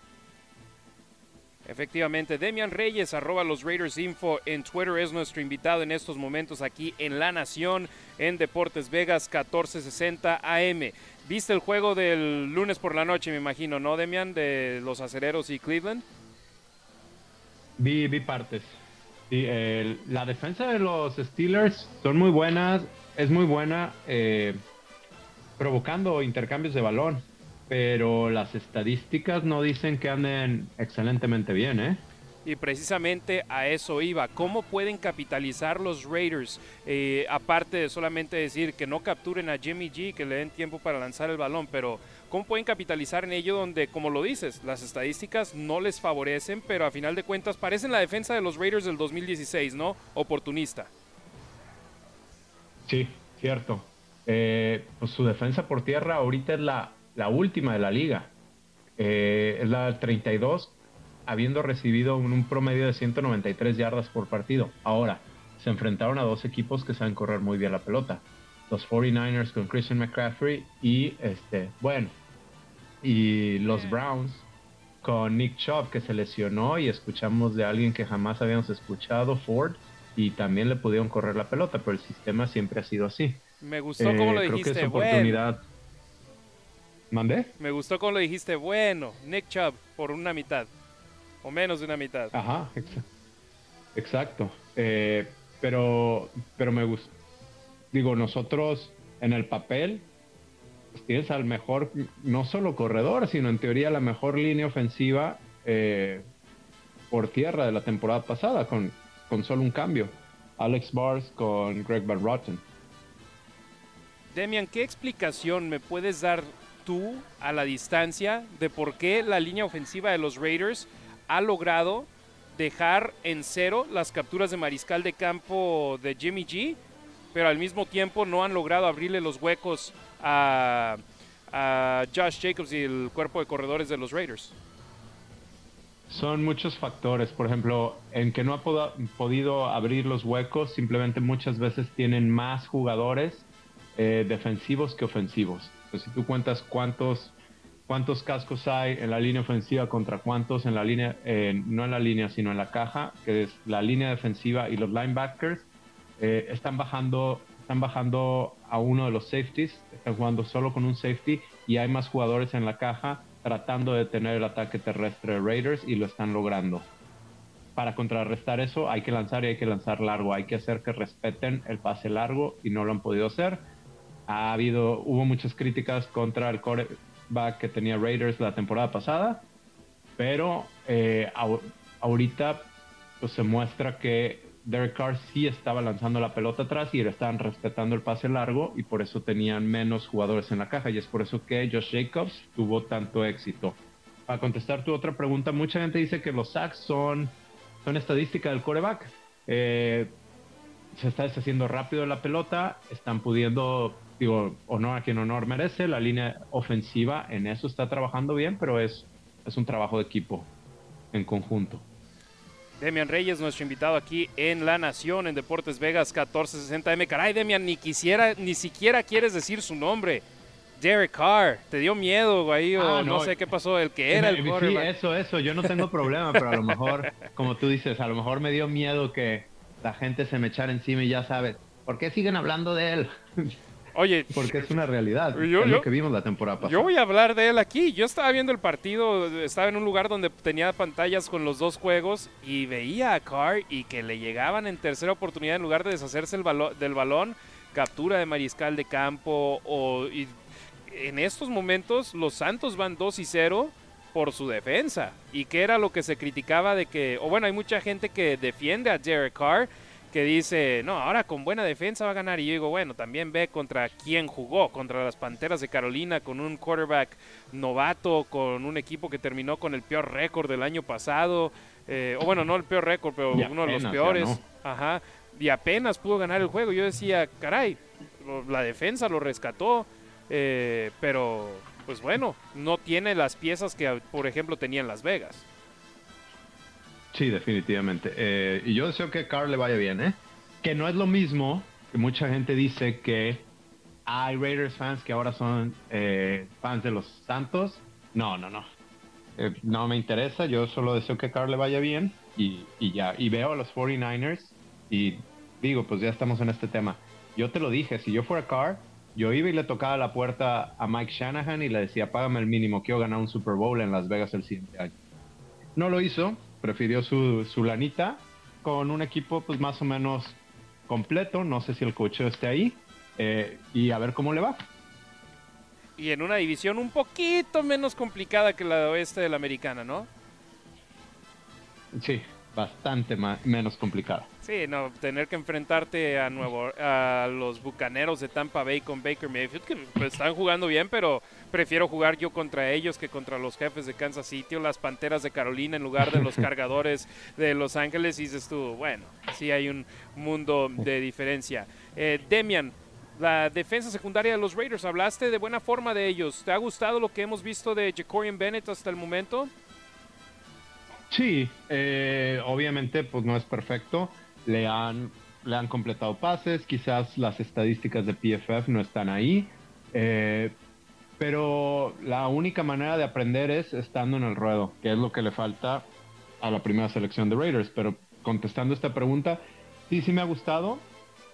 Efectivamente, Demian Reyes, arroba los Raiders Info en Twitter, es nuestro invitado en estos momentos aquí en La Nación, en Deportes Vegas 1460 AM. ¿Viste el juego del lunes por la noche, me imagino, no, Demian, de los acereros y Cleveland? Vi, vi partes. la defensa de los Steelers son muy buenas, es muy buena eh, provocando intercambios de balón pero las estadísticas no dicen que anden excelentemente bien, ¿eh? Y precisamente a eso iba. ¿Cómo pueden capitalizar los Raiders? Eh, aparte de solamente decir que no capturen a Jimmy G, que le den tiempo para lanzar el balón, pero ¿cómo pueden capitalizar en ello donde, como lo dices, las estadísticas no les favorecen, pero a final de cuentas parecen la defensa de los Raiders del 2016, ¿no? Oportunista. Sí, cierto. Eh, pues su defensa por tierra ahorita es la la última de la liga. Eh, es la 32, habiendo recibido un, promedio de 193 yardas por partido. Ahora, se enfrentaron a dos equipos que saben correr muy bien la pelota. Los 49ers con Christian McCaffrey y, este, bueno, y los Browns con Nick Chubb que se lesionó y escuchamos de alguien que jamás habíamos escuchado, Ford, y también le pudieron correr la pelota, pero el sistema siempre ha sido así. Me gustó cómo lo dijiste. Eh, creo que es oportunidad. ¿Mandé? Me gustó como lo dijiste, bueno, Nick Chubb por una mitad, o menos de una mitad. Ajá, exacto. Eh, pero, pero me gusta. Digo, nosotros en el papel tienes al mejor, no solo corredor, sino en teoría la mejor línea ofensiva eh, por tierra de la temporada pasada, con, con solo un cambio. Alex Bars con Greg Van Rotten. Demian, ¿qué explicación me puedes dar tú a la distancia de por qué la línea ofensiva de los Raiders ha logrado dejar en cero las capturas de mariscal de campo de Jimmy G, pero al mismo tiempo no han logrado abrirle los huecos a, Josh Jacobs y el cuerpo de corredores de los Raiders. Son muchos factores, por ejemplo, en que no ha podido abrir los huecos, simplemente muchas veces tienen más jugadores eh, defensivos que ofensivos. Si tú cuentas cuántos, cuántos cascos hay en la línea ofensiva contra cuántos en la línea, eh, no en la línea, sino en la caja, que es la línea defensiva y los linebackers, eh, están bajando están bajando a uno de los safeties, están jugando solo con un safety y hay más jugadores en la caja tratando de detener el ataque terrestre de Raiders y lo están logrando. Para contrarrestar eso hay que lanzar y hay que lanzar largo, hay que hacer que respeten el pase largo y no lo han podido hacer. Ha habido, hubo muchas críticas contra el coreback que tenía Raiders la temporada pasada, pero eh, ahorita pues, se muestra que Derek Carr sí estaba lanzando la pelota atrás y le estaban respetando el pase largo y por eso tenían menos jugadores en la caja y es por eso que Josh Jacobs tuvo tanto éxito. Para contestar tu otra pregunta, mucha gente dice que los sacks son, son estadística del coreback. Eh, se está deshaciendo rápido la pelota, están pudiendo, digo, honor a quien honor merece, la línea ofensiva en eso está trabajando bien, pero es, es un trabajo de equipo en conjunto. Demian Reyes, nuestro invitado aquí en La Nación, en Deportes Vegas 1460M. Caray, Demian, ni quisiera, ni siquiera quieres decir su nombre. Derek Carr, ¿te dio miedo, güey? O ah, no, sé qué pasó, el que era el Sí, eso, eso, yo no tengo problema, pero a lo mejor, como tú dices, a lo mejor me dio miedo que la gente se me echara encima y ya sabes, ¿por qué siguen hablando de él? Oye, porque es una realidad. es lo que vimos la temporada pasada. Yo voy a hablar de él aquí. Yo estaba viendo el partido, estaba en un lugar donde tenía pantallas con los dos juegos y veía a Carr y que le llegaban en tercera oportunidad en lugar de deshacerse el del balón, captura de mariscal de campo o en estos momentos los Santos van 2 y 0 por su defensa y que era lo que se criticaba de que o bueno, hay mucha gente que defiende a Derek Carr que dice, no, ahora con buena defensa va a ganar. Y yo digo, bueno, también ve contra quién jugó, contra las Panteras de Carolina, con un quarterback novato, con un equipo que terminó con el peor récord del año pasado. Eh, o bueno, no el peor récord, pero uno de los peores. Ajá. Y apenas pudo ganar el juego. Yo decía, caray, la defensa lo rescató. Eh, pero, pues bueno, no tiene las piezas que, por ejemplo, tenía en Las Vegas. Sí, definitivamente. Eh, y yo deseo que Carl le vaya bien, ¿eh? Que no es lo mismo que mucha gente dice que hay Raiders fans que ahora son eh, fans de los Santos. No, no, no. Eh, no me interesa. Yo solo deseo que Carl le vaya bien y, y ya. Y veo a los 49ers y digo, pues ya estamos en este tema. Yo te lo dije, si yo fuera Carr, yo iba y le tocaba la puerta a Mike Shanahan y le decía, págame el mínimo, quiero ganar un Super Bowl en Las Vegas el siguiente año. No lo hizo, prefirió su, su lanita con un equipo pues más o menos completo, no sé si el coche esté ahí, eh, y a ver cómo le va. Y en una división un poquito menos complicada que la de oeste de la americana, ¿no? Sí, bastante menos complicada. Sí, no, tener que enfrentarte a nuevo a los bucaneros de Tampa Bay con Baker Mayfield, que pues, están jugando bien, pero prefiero jugar yo contra ellos que contra los jefes de Kansas City o las Panteras de Carolina en lugar de los cargadores de Los Ángeles. Y dices tú, bueno, sí hay un mundo de diferencia. Eh, Demian, la defensa secundaria de los Raiders, hablaste de buena forma de ellos. ¿Te ha gustado lo que hemos visto de Jacorian Bennett hasta el momento? Sí, eh, obviamente pues no es perfecto le han, le han completado pases, quizás las estadísticas de PFF no están ahí, eh, pero la única manera de aprender es estando en el ruedo, que es lo que le falta a la primera selección de Raiders. Pero contestando esta pregunta, sí, sí me ha gustado,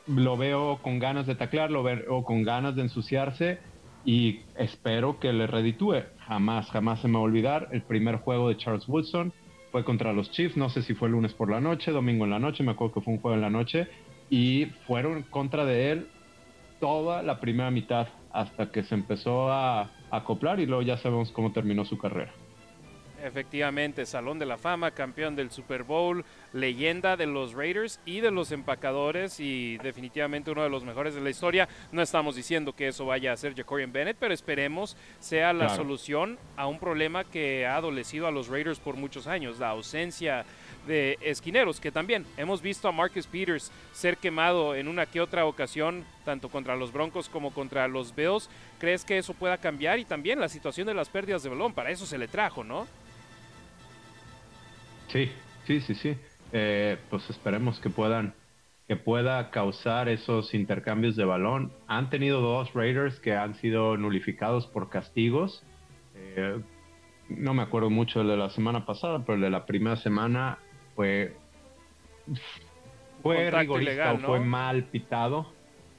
lo veo con ganas de taclear, lo veo con ganas de ensuciarse y espero que le reditúe. Jamás, jamás se me va a olvidar el primer juego de Charles Woodson fue contra los Chiefs, no sé si fue lunes por la noche, domingo en la noche, me acuerdo que fue un juego en la noche, y fueron contra de él toda la primera mitad hasta que se empezó a, acoplar y luego ya sabemos cómo terminó su carrera. Efectivamente, Salón de la Fama, campeón del Super Bowl, leyenda de los Raiders y de los empacadores y definitivamente uno de los mejores de la historia. No estamos diciendo que eso vaya a ser Jacorian Bennett, pero esperemos sea la solución a un problema que ha adolecido a los Raiders por muchos años, la ausencia de esquineros, que también hemos visto a Marcus Peters ser quemado en una que otra ocasión, tanto contra los Broncos como contra los Bills. ¿Crees que eso pueda cambiar? Y también la situación de las pérdidas de balón, para eso se le trajo, ¿no? Sí, sí, sí, sí. Eh, pues esperemos que puedan que pueda causar esos intercambios de balón. Han tenido dos Raiders que han sido nulificados por castigos. Eh, no me acuerdo mucho el de la semana pasada, pero el de la primera semana fue fue rigorista fue mal pitado,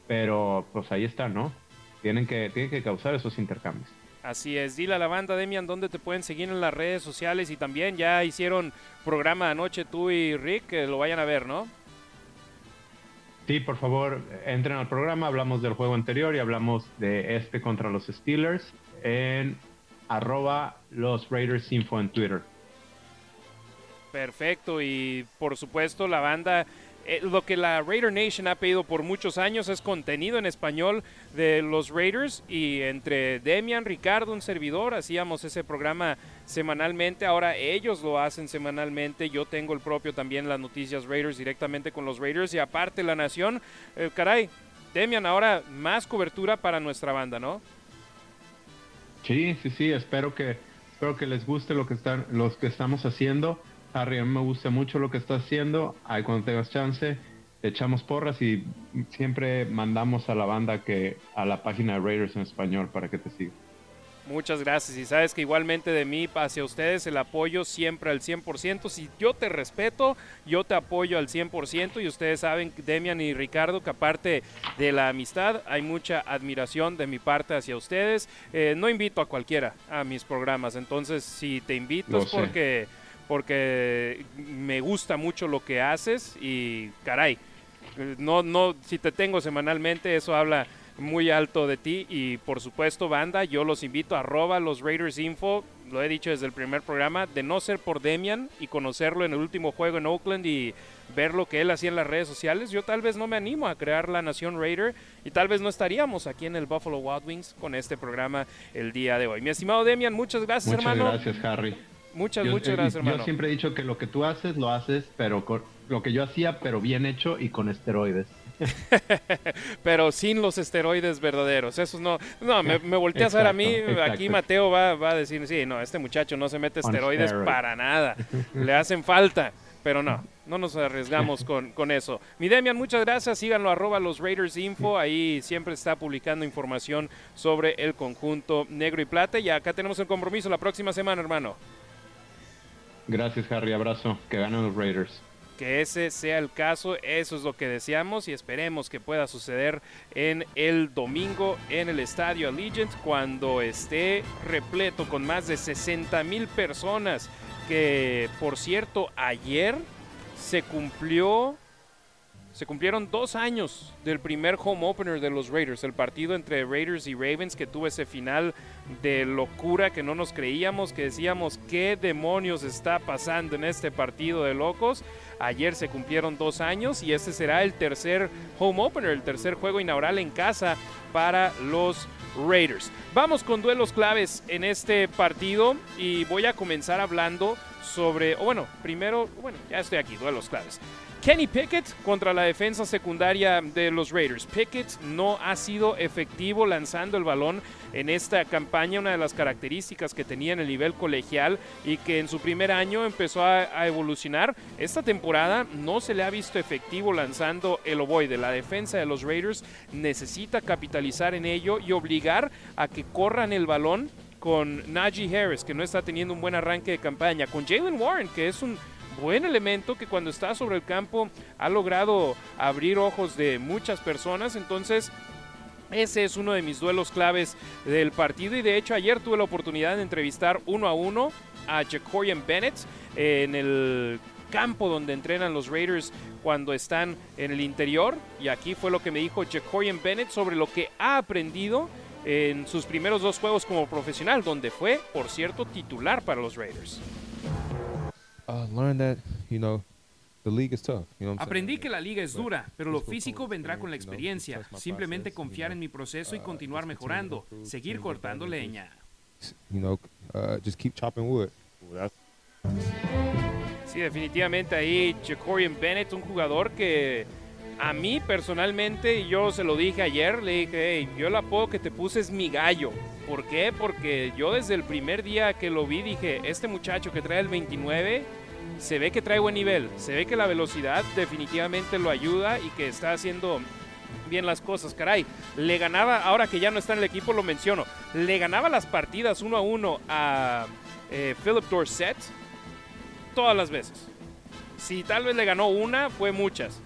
pero pues ahí está, ¿no? Tienen que, tienen que causar esos intercambios. Así es, dile a la banda Demian dónde te pueden seguir en las redes sociales y también ya hicieron programa anoche tú y Rick, que lo vayan a ver, ¿no? Sí, por favor, entren al programa, hablamos del juego anterior y hablamos de este contra los Steelers en arroba los Raiders Info en Twitter. Perfecto, y por supuesto la banda eh, lo que la Raider Nation ha pedido por muchos años es contenido en español de los Raiders y entre Demian, Ricardo, un servidor, hacíamos ese programa semanalmente, ahora ellos lo hacen semanalmente, yo tengo el propio también las noticias Raiders directamente con los Raiders y aparte la nación, eh, caray, Demian, ahora más cobertura para nuestra banda, ¿no? Sí, sí, sí, espero que, espero que les guste lo que, están, los que estamos haciendo Harry, a mí me gusta mucho lo que estás haciendo. Ahí cuando tengas chance, echamos porras y siempre mandamos a la banda que a la página de Raiders en español para que te siga. Muchas gracias y sabes que igualmente de mí hacia ustedes el apoyo siempre al 100%. Si yo te respeto, yo te apoyo al 100% y ustedes saben, Demian y Ricardo, que aparte de la amistad hay mucha admiración de mi parte hacia ustedes. Eh, no invito a cualquiera a mis programas, entonces si te invito es porque porque me gusta mucho lo que haces y caray, no, no, si te tengo semanalmente, eso habla muy alto de ti y por supuesto banda, yo los invito a arroba los Raiders Info, lo he dicho desde el primer programa, de no ser por Demian y conocerlo en el último juego en Oakland y ver lo que él hacía en las redes sociales, yo tal vez no me animo a crear la Nación Raider y tal vez no estaríamos aquí en el Buffalo Wild Wings con este programa el día de hoy. Mi estimado Demian, muchas gracias hermano. Muchas gracias Harry. Muchas, muchas gracias, hermano. Yo siempre he dicho que lo que tú haces, lo haces, pero con, lo que yo hacía, pero bien hecho y con esteroides. pero sin los esteroides verdaderos. Eso no. No, me, me volteas a ver a mí. Aquí Mateo va, va, a decir: Sí, no, este muchacho no se mete esteroides para nada. Le hacen falta. Pero no, no nos arriesgamos con, con, eso. Mi Demian, muchas gracias. Síganlo, arroba los Raiders Info. Ahí siempre está publicando información sobre el conjunto negro y plata. Y acá tenemos el compromiso la próxima semana, hermano. Gracias, Harry. Abrazo. Que ganen los Raiders. Que ese sea el caso, eso es lo que deseamos y esperemos que pueda suceder en el domingo en el estadio Allegiant cuando esté repleto con más de 60 mil personas. Que por cierto, ayer se cumplió se cumplieron dos años del primer home opener de los Raiders, el partido entre Raiders y Ravens que tuvo ese final de locura que no nos creíamos, que decíamos qué demonios está pasando en este partido de locos. Ayer se cumplieron dos años y este será el tercer home opener, el tercer juego inaugural en casa para los Raiders. Vamos con duelos claves en este partido y voy a comenzar hablando sobre, bueno, primero, bueno, ya estoy aquí, duelos claves. Kenny Pickett contra la defensa secundaria de los Raiders. Pickett no ha sido efectivo lanzando el balón en esta campaña, una de las características que tenía en el nivel colegial y que en su primer año empezó a, evolucionar. Esta temporada no se le ha visto efectivo lanzando el ovoide. La defensa de los Raiders necesita capitalizar en ello y obligar a que corran el balón con Najee Harris, que no está teniendo un buen arranque de campaña, con Jalen Warren, que es un buen elemento que cuando está sobre el campo ha logrado abrir ojos de muchas personas. Entonces, ese es uno de mis duelos claves del partido y de hecho ayer tuve la oportunidad de entrevistar uno a uno a Jacorian Bennett en el campo donde entrenan los Raiders cuando están en el interior y aquí fue lo que me dijo Jacorian Bennett sobre lo que ha aprendido en sus primeros dos juegos como profesional, donde fue, por cierto, titular para los Raiders. Aprendí que la liga es dura, pero lo físico vendrá con la experiencia. Simplemente confiar en mi proceso y uh, continuar mejorando, seguir cortando leña. Uh, Sí, definitivamente ahí Jacorian Bennett, un jugador que a mí personalmente, yo se lo dije ayer, le dije, hey, yo el apodo que te puse es mi gallo. ¿Por qué? Porque yo desde el primer día que lo vi dije, este muchacho que trae el 29 se ve que trae buen nivel, se ve que la velocidad definitivamente lo ayuda y que está haciendo bien las cosas, caray. Le ganaba, ahora que ya no está en el equipo, lo menciono, le ganaba las partidas uno a uno a eh, Philip Dorset todas las veces. Si tal vez le ganó una, fue muchas.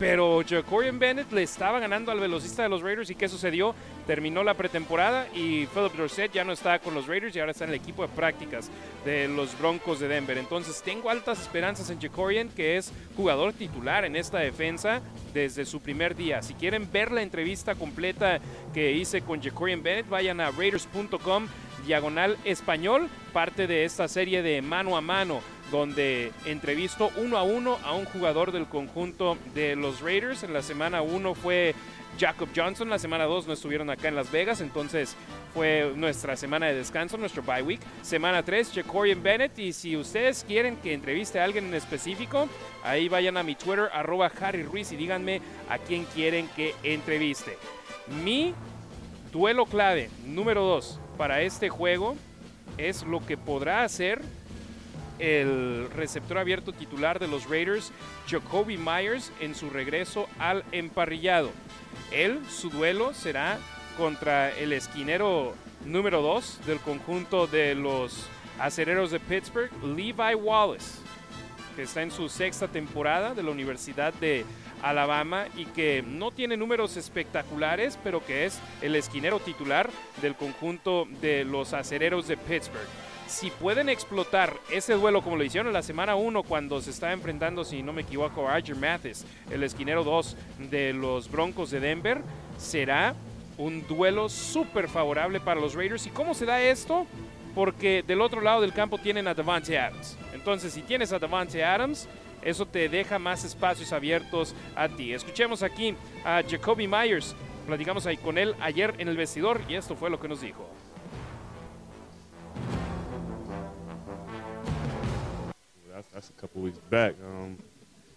Pero Jacorian Bennett le estaba ganando al velocista de los Raiders y ¿qué sucedió? Terminó la pretemporada y Philip Dorset ya no está con los Raiders y ahora está en el equipo de prácticas de los Broncos de Denver. Entonces tengo altas esperanzas en Jacorian que es jugador titular en esta defensa desde su primer día. Si quieren ver la entrevista completa que hice con Jacorian Bennett, vayan a raiders.com diagonal español, parte de esta serie de mano a mano donde entrevistó uno a uno a un jugador del conjunto de los Raiders. En la semana 1 fue Jacob Johnson, la semana 2 no estuvieron acá en Las Vegas, entonces fue nuestra semana de descanso, nuestro bye week. Semana 3, Jacorian Bennett. Y si ustedes quieren que entreviste a alguien en específico, ahí vayan a mi Twitter, arroba Harry Ruiz, y díganme a quién quieren que entreviste. Mi duelo clave número 2 para este juego es lo que podrá hacer el receptor abierto titular de los Raiders, Jacoby Myers, en su regreso al emparrillado. Él, su duelo será contra el esquinero número 2 del conjunto de los acereros de Pittsburgh, Levi Wallace, que está en su sexta temporada de la Universidad de Alabama y que no tiene números espectaculares, pero que es el esquinero titular del conjunto de los acereros de Pittsburgh si pueden explotar ese duelo como lo hicieron en la semana 1 cuando se estaba enfrentando, si no me equivoco, a Mathis, el esquinero 2 de los Broncos de Denver, será un duelo súper favorable para los Raiders. ¿Y cómo se da esto? Porque del otro lado del campo tienen a Davante Adams. Entonces, si tienes a Davante Adams, eso te deja más espacios abiertos a ti. Escuchemos aquí a Jacoby Myers. Platicamos ahí con él ayer en el vestidor y esto fue lo que nos dijo.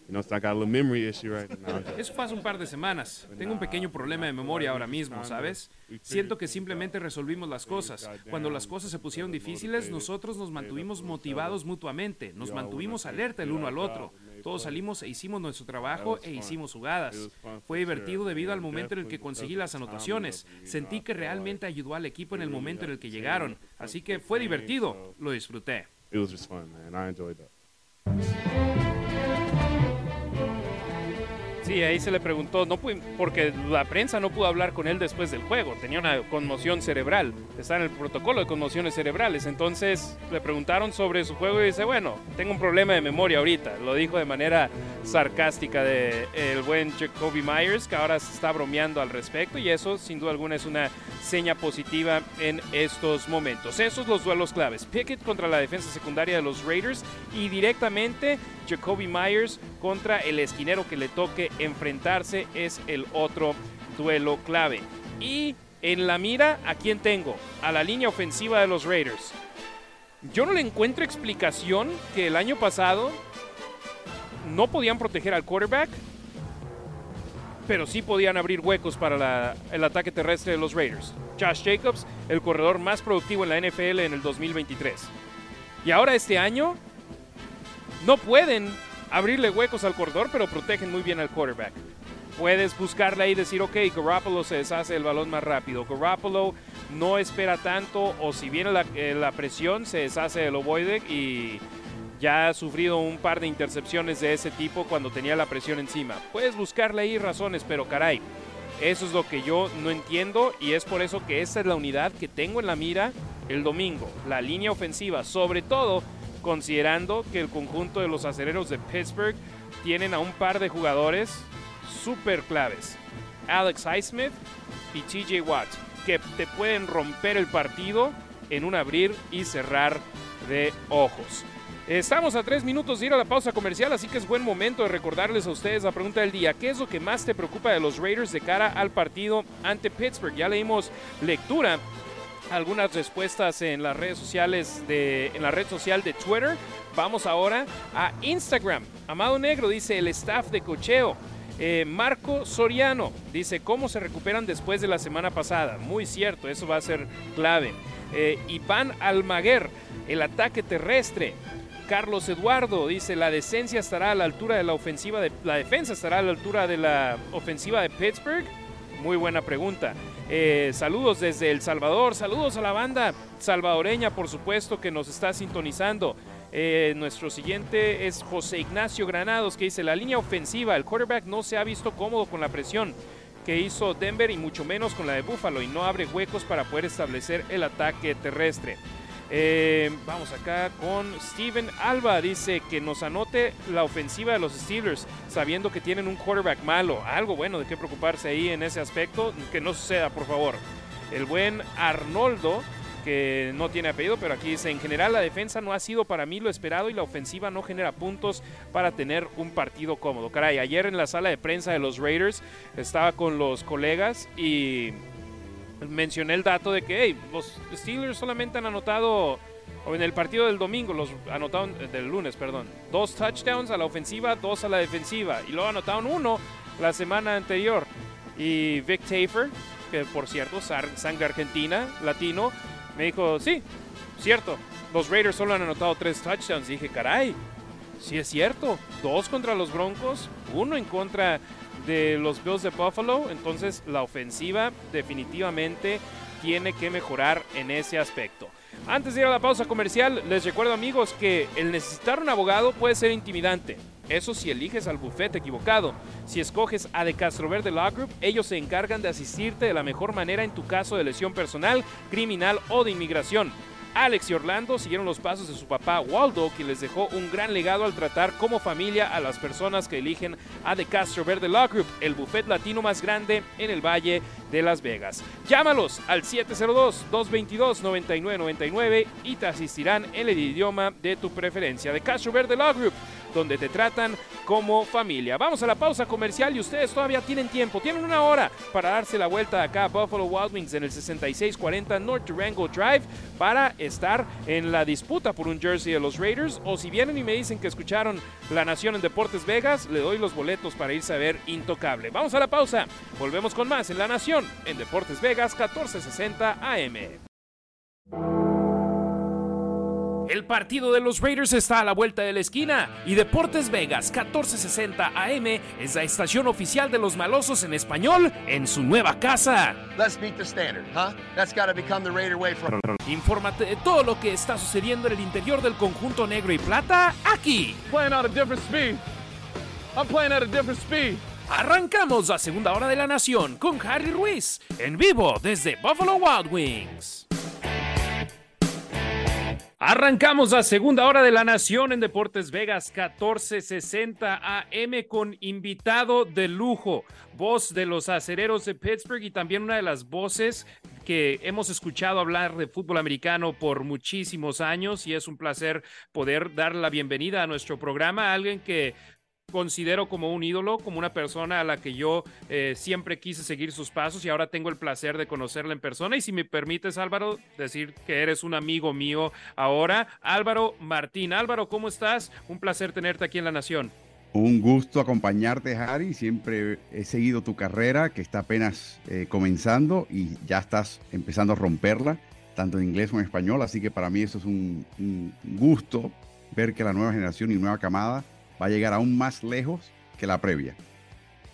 You know, so I got a little memory issue right now. Eso fue hace un par de semanas. Tengo un pequeño problema de memoria ahora mismo, ¿sabes? Siento que simplemente resolvimos las cosas. Cuando las cosas se pusieron difíciles, nosotros nos mantuvimos motivados mutuamente, nos mantuvimos alerta el uno al otro. Todos salimos e hicimos nuestro trabajo e hicimos jugadas. Fue divertido debido al momento en el que conseguí las anotaciones. Sentí que realmente ayudó al equipo en el momento en el que llegaron. Así que fue divertido. Lo disfruté. Sí, ahí se le preguntó, no porque la prensa no pudo hablar con él después del juego, tenía una conmoción cerebral, está en el protocolo de conmociones cerebrales, entonces le preguntaron sobre su juego y dice, bueno, tengo un problema de memoria ahorita, lo dijo de manera sarcástica de el buen Jacoby Myers, que ahora se está bromeando al respecto y eso sin duda alguna es una seña positiva en estos momentos. Esos los duelos claves, Pickett contra la defensa secundaria de los Raiders y directamente Jacoby Myers contra el esquinero que le toque enfrentarse es el otro duelo clave. Y en la mira, ¿a quién tengo? A la línea ofensiva de los Raiders. Yo no le encuentro explicación que el año pasado no podían proteger al quarterback, pero sí podían abrir huecos para el ataque terrestre de los Raiders. Josh Jacobs, el corredor más productivo en la NFL en el 2023. Y ahora este año no pueden abrirle huecos al corredor, pero protegen muy bien al quarterback. Puedes buscarle ahí y decir, ok, Garoppolo se deshace el balón más rápido. Garoppolo no espera tanto, o si viene la, eh, la presión, se deshace el ovoide y ya ha sufrido un par de intercepciones de ese tipo cuando tenía la presión encima. Puedes buscarle ahí razones, pero caray, eso es lo que yo no entiendo y es por eso que esta es la unidad que tengo en la mira el domingo. La línea ofensiva, sobre todo considerando que el conjunto de los acereros de Pittsburgh tienen a un par de jugadores súper claves. Alex Highsmith y TJ Watt, que te pueden romper el partido en un abrir y cerrar de ojos. Estamos a tres minutos de ir a la pausa comercial, así que es buen momento de recordarles a ustedes la pregunta del día. ¿Qué es lo que más te preocupa de los Raiders de cara al partido ante Pittsburgh? Ya leímos lectura algunas respuestas en las redes sociales de en la red social de Twitter. Vamos ahora a Instagram. Amado Negro dice el staff de cocheo. Eh, Marco Soriano dice cómo se recuperan después de la semana pasada. Muy cierto, eso va a ser clave. Eh, Iván Almaguer, el ataque terrestre. Carlos Eduardo dice la decencia estará a la altura de la ofensiva de la defensa estará a la altura de la ofensiva de Pittsburgh. Muy buena pregunta. Eh, saludos desde El Salvador, saludos a la banda salvadoreña, por supuesto, que nos está sintonizando. Eh, nuestro siguiente es José Ignacio Granados, que dice, la línea ofensiva, el quarterback no se ha visto cómodo con la presión que hizo Denver y mucho menos con la de Buffalo y no abre huecos para poder establecer el ataque terrestre. Eh, vamos acá con Steven Alba. Dice que nos anote la ofensiva de los Steelers, sabiendo que tienen un quarterback malo. Algo bueno de qué preocuparse ahí en ese aspecto. Que no suceda, por favor. El buen Arnoldo, que no tiene apellido, pero aquí dice: En general, la defensa no ha sido para mí lo esperado y la ofensiva no genera puntos para tener un partido cómodo. Caray, ayer en la sala de prensa de los Raiders estaba con los colegas y mencioné el dato de que los Steelers solamente han anotado, o en el partido del domingo, los anotaron, eh, del lunes, perdón, dos touchdowns a la ofensiva, dos a la defensiva, y luego anotaron uno la semana anterior. Y Vic Tafer, que por cierto, sangre argentina, latino, me dijo, sí, cierto, los Raiders solo han anotado tres touchdowns. Y dije, caray, sí es cierto, dos contra los Broncos, uno en contra de los Bills de Buffalo, entonces la ofensiva definitivamente tiene que mejorar en ese aspecto. Antes de ir a la pausa comercial, les recuerdo amigos que el necesitar un abogado puede ser intimidante. Eso si eliges al bufete equivocado. Si escoges a De Castro Verde Law Group, ellos se encargan de asistirte de la mejor manera en tu caso de lesión personal, criminal o de inmigración. Alex y Orlando siguieron los pasos de su papá Waldo, quien les dejó un gran legado al tratar como familia a las personas que eligen a The Castro Verde Law Group, el buffet latino más grande en el Valle de Las Vegas. Llámalos al 702-222-9999 y te asistirán en el idioma de tu preferencia. The Castro Verde Law Group, donde te tratan como familia. Vamos a la pausa comercial y ustedes todavía tienen tiempo, tienen una hora para darse la vuelta acá a Buffalo Wild Wings en el 6640 North Durango Drive para estar en la disputa por un jersey de los Raiders. O si vienen y me dicen que escucharon La Nación en Deportes Vegas, le doy los boletos para irse a ver Intocable. Vamos a la pausa, volvemos con más en La Nación en Deportes Vegas 1460 AM. El partido de los Raiders está a la vuelta de la esquina y Deportes Vegas 1460 AM es la estación oficial de los malosos en español en su nueva casa. Let's beat the standard, huh? That's got to become the Raider way from Infórmate de todo lo que está sucediendo en el interior del conjunto negro y plata aquí. Playing at a different speed. I'm playing at a different speed. Arrancamos la segunda hora de la nación con Harry Ruiz en vivo desde Buffalo Wild Wings. Arrancamos la segunda hora de la Nación en Deportes Vegas 1460 AM con invitado de lujo, voz de los acereros de Pittsburgh y también una de las voces que hemos escuchado hablar de fútbol americano por muchísimos años y es un placer poder dar la bienvenida a nuestro programa a alguien que considero como un ídolo, como una persona a la que yo eh, siempre quise seguir sus pasos y ahora tengo el placer de conocerla en persona. Y si me permites, Álvaro, decir que eres un amigo mío ahora. Álvaro Martín. Álvaro, ¿cómo estás? Un placer tenerte aquí en La Nación. Un gusto acompañarte, Harry. Siempre he seguido tu carrera, que está apenas eh, comenzando y ya estás empezando a romperla, tanto en inglés como en español. Así que para mí eso es un, un gusto ver que la nueva generación y nueva camada va a llegar aún más lejos que la previa.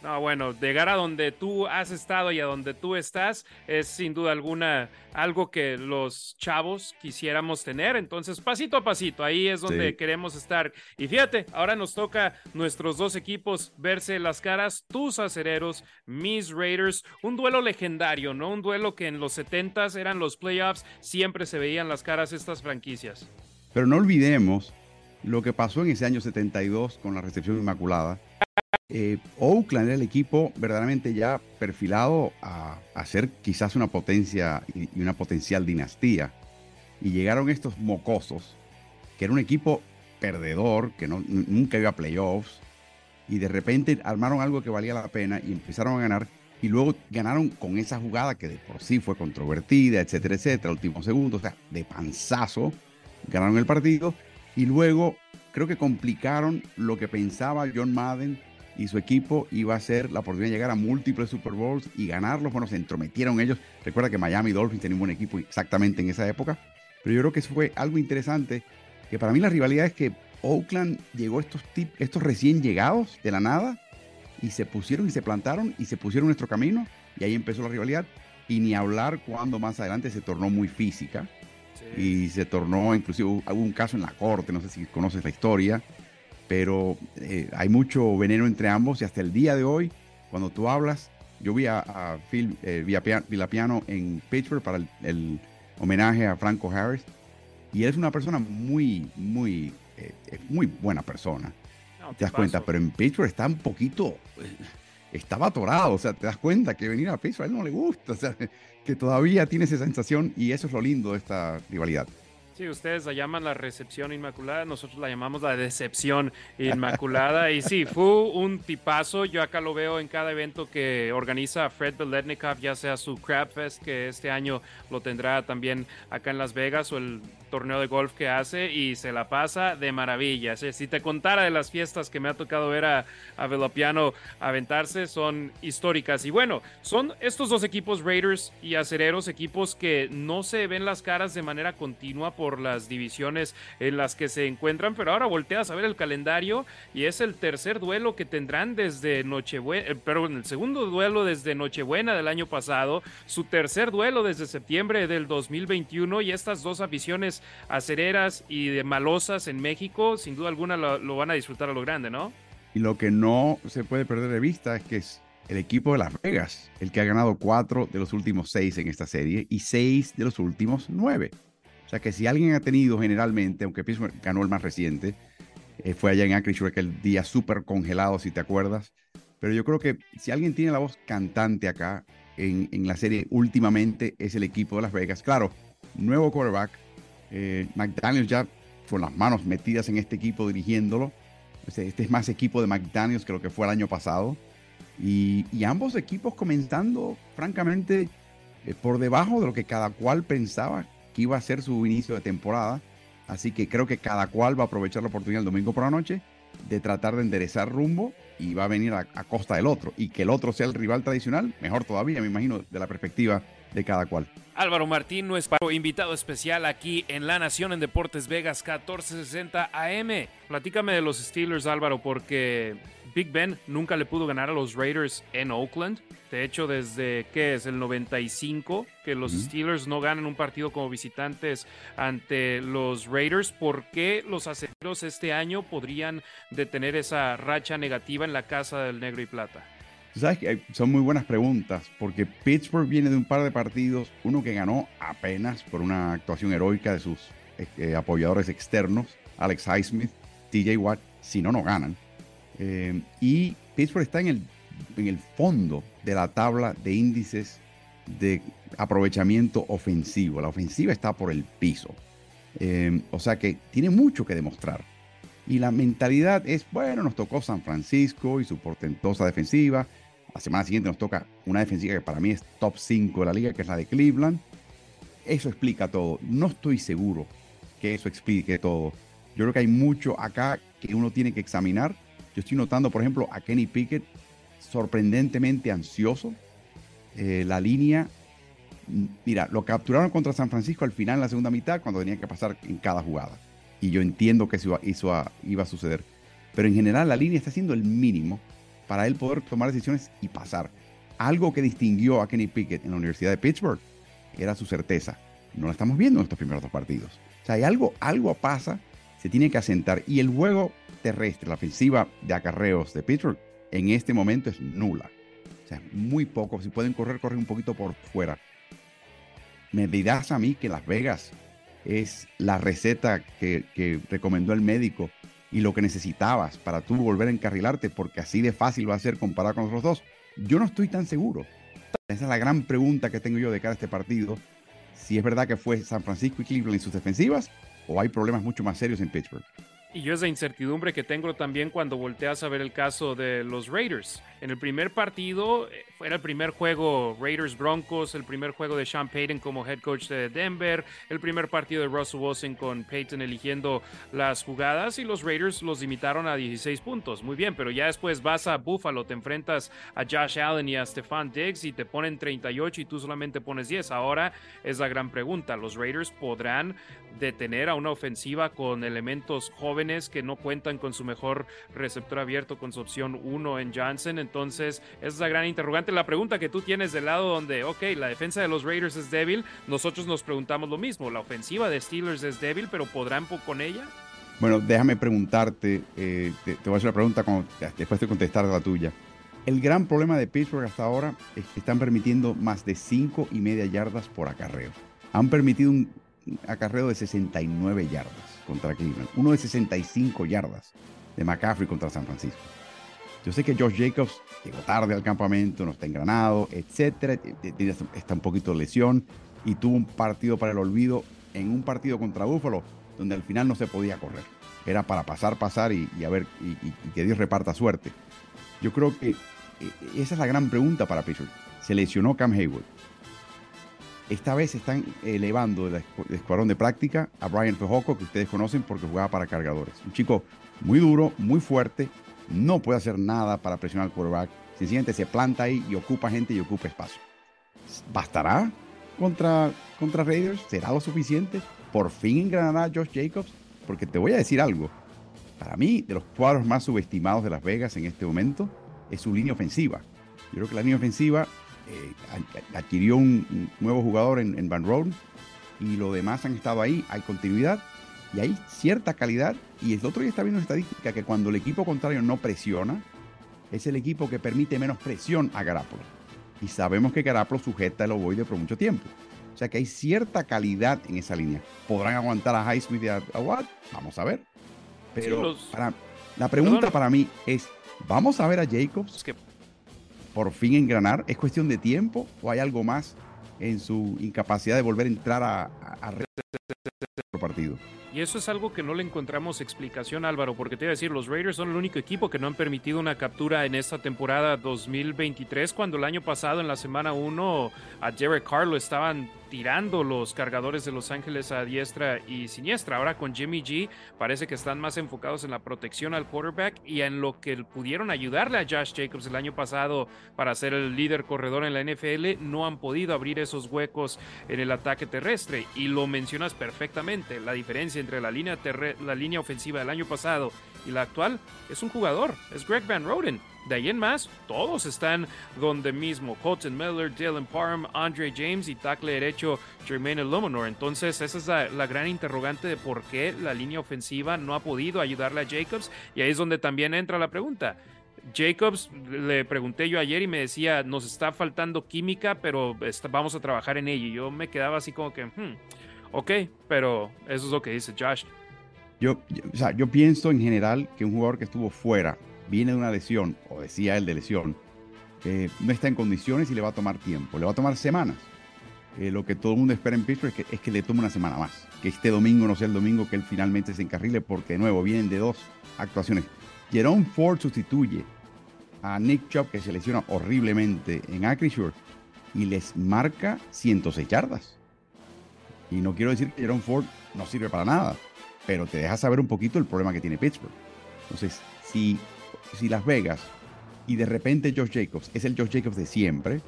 No, bueno, llegar a donde tú has estado y a donde tú estás es sin duda alguna algo que los chavos quisiéramos tener. Entonces, pasito a pasito, ahí es donde queremos estar. Y fíjate, ahora nos toca nuestros dos equipos verse las caras, tus acereros, mis Raiders. Un duelo legendario, ¿no? Un duelo que en los 70s eran los playoffs, siempre se veían las caras estas franquicias. Pero no olvidemos lo que pasó en ese año 72 con la recepción inmaculada. Eh, Oakland era el equipo verdaderamente ya perfilado a, ser quizás una potencia y, una potencial dinastía. Y llegaron estos mocosos, que era un equipo perdedor, que no, nunca iba a playoffs, y de repente armaron algo que valía la pena y empezaron a ganar y luego ganaron con esa jugada que de por sí fue controvertida, etcétera, etcétera, último segundo, o sea, de panzazo, ganaron el partido y luego creo que complicaron lo que pensaba John Madden y su equipo iba a ser la oportunidad de llegar a múltiples Super Bowls y ganarlos. Bueno, se entrometieron ellos. Recuerda que Miami Dolphins tenía un buen equipo exactamente en esa época, pero yo creo que fue algo interesante, que para mí la rivalidad es que Oakland llegó estos, estos recién llegados de la nada y se pusieron y se plantaron y se pusieron nuestro camino y ahí empezó la rivalidad. Y ni hablar cuando más adelante se tornó muy física y se tornó, inclusive hubo un caso en la corte, no sé si conoces la historia, pero eh, hay mucho veneno entre ambos y hasta el día de hoy, cuando tú hablas, yo vi a, Phil eh, Villapiano en Pittsburgh para el, homenaje a Franco Harris y él es una persona muy, muy, eh, muy buena persona. te das cuenta, pero en Pittsburgh está un poquito, estaba atorado, o sea, te das cuenta que venir a Pittsburgh a él no le gusta, o sea, que todavía tiene esa sensación y eso es lo lindo de esta rivalidad. Sí, ustedes la llaman la recepción inmaculada, nosotros la llamamos la decepción inmaculada. y sí, fue un tipazo. Yo acá lo veo en cada evento que organiza Fred Beletnikov, ya sea su Crab Fest, que este año lo tendrá también acá en Las Vegas, o el torneo de golf que hace, y se la pasa de maravilla. Si te contara de las fiestas que me ha tocado ver a, a Velopiano aventarse, son históricas. Y bueno, son estos dos equipos, Raiders y Acereros, equipos que no se ven las caras de manera continua por las divisiones en las que se encuentran, pero ahora volteas a ver el calendario y es el tercer duelo que tendrán desde Nochebuena, eh, pero el segundo duelo desde Nochebuena del año pasado, su tercer duelo desde septiembre del 2021 y estas dos aficiones acereras y de malosas en México, sin duda alguna lo, lo van a disfrutar a lo grande, ¿no? Y lo que no se puede perder de vista es que es el equipo de Las Vegas, el que ha ganado cuatro de los últimos seis en esta serie y seis de los últimos nueve. O sea que si alguien ha tenido generalmente, aunque Pittsburgh ganó el más reciente, eh, fue allá en Anchorage aquel día súper congelado, si te acuerdas. Pero yo creo que si alguien tiene la voz cantante acá en, en la serie últimamente es el equipo de Las Vegas. Claro, nuevo quarterback. Eh, McDaniels ya con las manos metidas en este equipo dirigiéndolo. Este es más equipo de McDaniels que lo que fue el año pasado. Y, y ambos equipos comenzando, francamente, eh, por debajo de lo que cada cual pensaba que iba a ser su inicio de temporada. Así que creo que cada cual va a aprovechar la oportunidad el domingo por la noche de tratar de enderezar rumbo y va a venir a, costa del otro. Y que el otro sea el rival tradicional, mejor todavía, me imagino, de la perspectiva de cada cual. Álvaro Martín, nuestro invitado especial aquí en La Nación en Deportes Vegas 1460 AM. Platícame de los Steelers, Álvaro, porque Big Ben nunca le pudo ganar a los Raiders en Oakland. De hecho, desde que es el 95 que los Steelers no ganan un partido como visitantes ante los Raiders. ¿Por qué los acereros este año podrían detener esa racha negativa en la casa del negro y plata? Sabes que son muy buenas preguntas, porque Pittsburgh viene de un par de partidos, uno que ganó apenas por una actuación heroica de sus eh, apoyadores externos, Alex Highsmith, TJ Watt, si no, no ganan. Eh, y Pittsburgh está en el, en el fondo de la tabla de índices de aprovechamiento ofensivo. La ofensiva está por el piso. Eh, o sea que tiene mucho que demostrar. Y la mentalidad es, bueno, nos tocó San Francisco y su portentosa defensiva. La semana siguiente nos toca una defensiva que para mí es top 5 de la liga, que es la de Cleveland. Eso explica todo. No estoy seguro que eso explique todo. Yo creo que hay mucho acá que uno tiene que examinar estoy notando, por ejemplo, a Kenny Pickett sorprendentemente ansioso. Eh, la línea, mira, lo capturaron contra San Francisco al final en la segunda mitad cuando tenía que pasar en cada jugada. Y yo entiendo que eso, iba a suceder. Pero en general la línea está haciendo el mínimo para él poder tomar decisiones y pasar. Algo que distinguió a Kenny Pickett en la Universidad de Pittsburgh era su certeza. No la estamos viendo en estos primeros dos partidos. O sea, hay algo, algo pasa, se tiene que asentar. Y el juego terrestre, la ofensiva de acarreos de Pittsburgh, en este momento es nula. O sea, muy poco. Si pueden correr, corren un poquito por fuera. Me dirás a mí que Las Vegas es la receta que, que recomendó el médico y lo que necesitabas para tú volver a encarrilarte, porque así de fácil va a ser comparado con los dos. Yo no estoy tan seguro. Esa es la gran pregunta que tengo yo de cara a este partido. Si es verdad que fue San Francisco y Cleveland en sus defensivas, o hay problemas mucho más serios en Pittsburgh. Y yo esa incertidumbre que tengo también cuando volteas a ver el caso de los Raiders. En el primer partido Era el primer juego Raiders Broncos, el primer juego de Sean Payton como head coach de Denver, el primer partido de Russell Wilson con Payton eligiendo las jugadas y los Raiders los limitaron a 16 puntos. Muy bien, pero ya después vas a Buffalo, te enfrentas a Josh Allen y a Stefan Diggs y te ponen 38 y tú solamente pones 10. Ahora es la gran pregunta, ¿los Raiders podrán detener a una ofensiva con elementos jóvenes que no cuentan con su mejor receptor abierto con su opción 1 en Johnson? Entonces, esa es la gran interrogante la pregunta que tú tienes del lado donde, ok, la defensa de los Raiders es débil, nosotros nos preguntamos lo mismo, la ofensiva de Steelers es débil, pero ¿podrán con ella? Bueno, déjame preguntarte, eh, te, voy a hacer la pregunta después de contestar la tuya. El gran problema de Pittsburgh hasta ahora es que están permitiendo más de 5 y media yardas por acarreo. Han permitido un acarreo de 69 yardas contra Cleveland, uno de 65 yardas de McCaffrey contra San Francisco. Yo sé que Josh Jacobs llegó tarde al campamento, no está engranado, etcétera, está un poquito de lesión y tuvo un partido para el olvido en un partido contra Buffalo donde al final no se podía correr. Era para pasar, pasar y, a ver, y, que Dios reparta suerte. Yo creo que eh, esa es la gran pregunta para Pittsburgh. Se lesionó Cam Hayward. Esta vez están elevando del escuadrón de práctica a Brian Fejoco, que ustedes conocen porque jugaba para cargadores. Un chico muy duro, muy fuerte, no puede hacer nada para presionar al quarterback. Sencillamente se planta ahí y ocupa gente y ocupa espacio. ¿Bastará contra, contra Raiders? ¿Será lo suficiente? ¿Por fin engranará Josh Jacobs? Porque te voy a decir algo. Para mí, de los cuadros más subestimados de Las Vegas en este momento, es su línea ofensiva. Yo creo que la línea ofensiva eh, adquirió un, nuevo jugador en, en Van Roden y lo demás han estado ahí. Hay continuidad y hay cierta calidad. Y el otro día está viendo una estadística que cuando el equipo contrario no presiona, es el equipo que permite menos presión a Garapolo. Y sabemos que Garapolo sujeta el ovoide por mucho tiempo. O sea que hay cierta calidad en esa línea. ¿Podrán aguantar a Highsmith y a, Watt? Vamos a ver. Pero la pregunta para mí es, ¿vamos a ver a Jacobs que... por fin engranar? ¿Es cuestión de tiempo o hay algo más en su incapacidad de volver a entrar a, a, a partido? Y eso es algo que no le encontramos explicación, Álvaro, porque te voy a decir, los Raiders son el único equipo que no han permitido una captura en esta temporada 2023, cuando el año pasado, en la semana 1, a Jared Carlo estaban tirando los cargadores de Los Ángeles a diestra y siniestra. Ahora con Jimmy G parece que están más enfocados en la protección al quarterback y en lo que pudieron ayudarle a Josh Jacobs el año pasado para ser el líder corredor en la NFL. No han podido abrir esos huecos en el ataque terrestre y lo mencionas perfectamente. La diferencia entre la línea, la línea ofensiva del año pasado y la actual es un jugador, es Greg Van Roden. De ahí en más, todos están donde mismo. Colton Miller, Dylan Parham, Andre James y tackle derecho Jermaine Luminor. Entonces, esa es la, gran interrogante de por qué la línea ofensiva no ha podido ayudarle a Jacobs. Y ahí es donde también entra la pregunta. Jacobs, le pregunté yo ayer y me decía, nos está faltando química, pero vamos a trabajar en ella. Y yo me quedaba así como que, hmm, ok, pero eso es lo que dice Josh. Yo, o sea, yo pienso en general que un jugador que estuvo fuera viene de una lesión, o decía él de lesión, no está en condiciones y le va a tomar tiempo, le va a tomar semanas. Eh, lo que todo el mundo espera en Pittsburgh es que, es que le tome una semana más, que este domingo no sea el domingo que él finalmente se encarrile, porque de nuevo vienen de dos actuaciones. Jerome Ford sustituye a Nick Chubb, que se lesiona horriblemente en Acrisure, y les marca 106 yardas. Y no quiero decir que Jerome Ford no sirve para nada, pero te deja saber un poquito el problema que tiene Pittsburgh. Entonces, si si Las Vegas y de repente Josh Jacobs es el Josh Jacobs de siempre,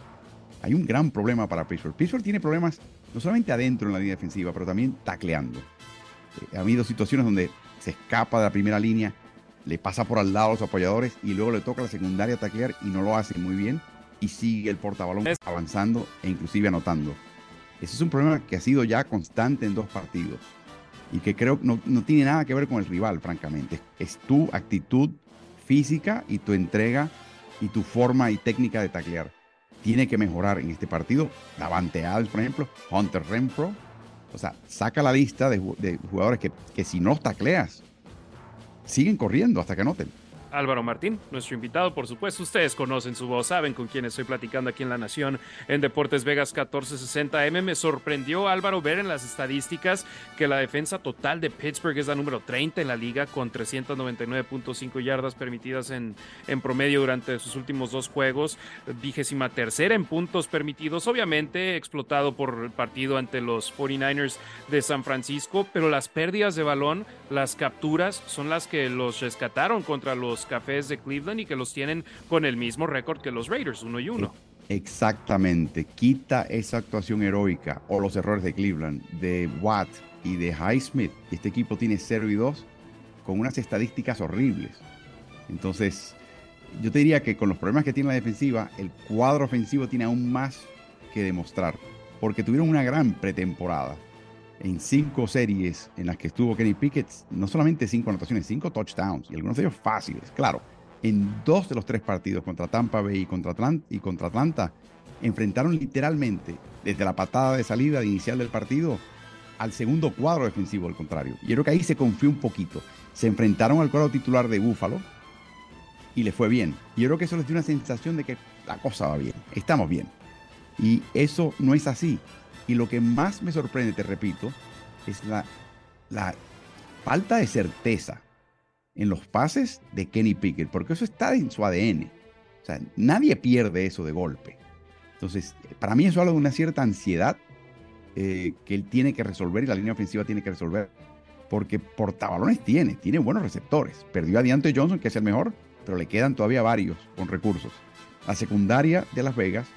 hay un gran problema para Pittsburgh. Pittsburgh tiene problemas no solamente adentro en la línea defensiva, pero también tacleando. Eh, ha habido situaciones donde se escapa de la primera línea, le pasa por al lado a los apoyadores y luego le toca la secundaria taclear y no lo hace muy bien y sigue el portabalón avanzando e inclusive anotando. Ese es un problema que ha sido ya constante en dos partidos y que creo no, no tiene nada que ver con el rival, francamente. Es tu actitud física y tu entrega y tu forma y técnica de taclear. Tiene que mejorar en este partido. Davante Adams, por ejemplo, Hunter Renfro. O sea, saca la lista de, jugadores que, que, si no tacleas, siguen corriendo hasta que anoten. Álvaro Martín, nuestro invitado, por supuesto. Ustedes conocen su voz, saben con quién estoy platicando aquí en La Nación en Deportes Vegas 1460M. Me sorprendió, Álvaro, ver en las estadísticas que la defensa total de Pittsburgh es la número 30 en la liga con 399.5 yardas permitidas en, en promedio durante sus últimos dos juegos. Vigésima tercera en puntos permitidos, obviamente explotado por el partido ante los 49ers de San Francisco, pero las pérdidas de balón, las capturas, son las que los rescataron contra los Cafés de Cleveland y que los tienen con el mismo récord que los Raiders, uno y uno. Exactamente, quita esa actuación heroica o los errores de Cleveland, de Watt y de Highsmith. Este equipo tiene 0 y 2 con unas estadísticas horribles. Entonces, yo te diría que con los problemas que tiene la defensiva, el cuadro ofensivo tiene aún más que demostrar, porque tuvieron una gran pretemporada en cinco series en las que estuvo Kenny Pickett, no solamente cinco anotaciones, cinco touchdowns, y algunos de ellos fáciles. Claro, en dos de los tres partidos contra Tampa Bay y contra, Atlanta, y contra Atlanta, enfrentaron literalmente desde la patada de salida inicial del partido al segundo cuadro defensivo, al contrario. Y creo que ahí se confió un poquito. Se enfrentaron al cuadro titular de Búfalo y le fue bien. Yo creo que eso les dio una sensación de que la cosa va bien, estamos bien. Y eso no es así. Y lo que más me sorprende, te repito, es la, la falta de certeza en los pases de Kenny Pickett, porque eso está en su ADN. O sea, nadie pierde eso de golpe. Entonces, para mí eso habla de una cierta ansiedad eh, que él tiene que resolver y la línea ofensiva tiene que resolver. Porque portabalones tiene, tiene buenos receptores. Perdió a Johnson, que es el mejor, pero le quedan todavía varios con recursos. La secundaria de Las Vegas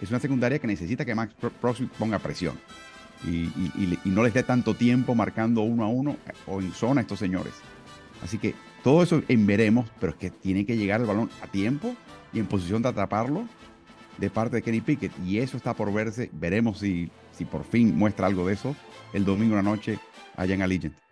es una secundaria que necesita que Max Crosby ponga presión y, no les dé tanto tiempo marcando uno a uno o en zona a estos señores. Así que todo eso en veremos, pero es que tiene que llegar el balón a tiempo y en posición de atraparlo de parte de Kenny Pickett. Y eso está por verse. Veremos si, si por fin muestra algo de eso el domingo en la noche allá en Allegiant.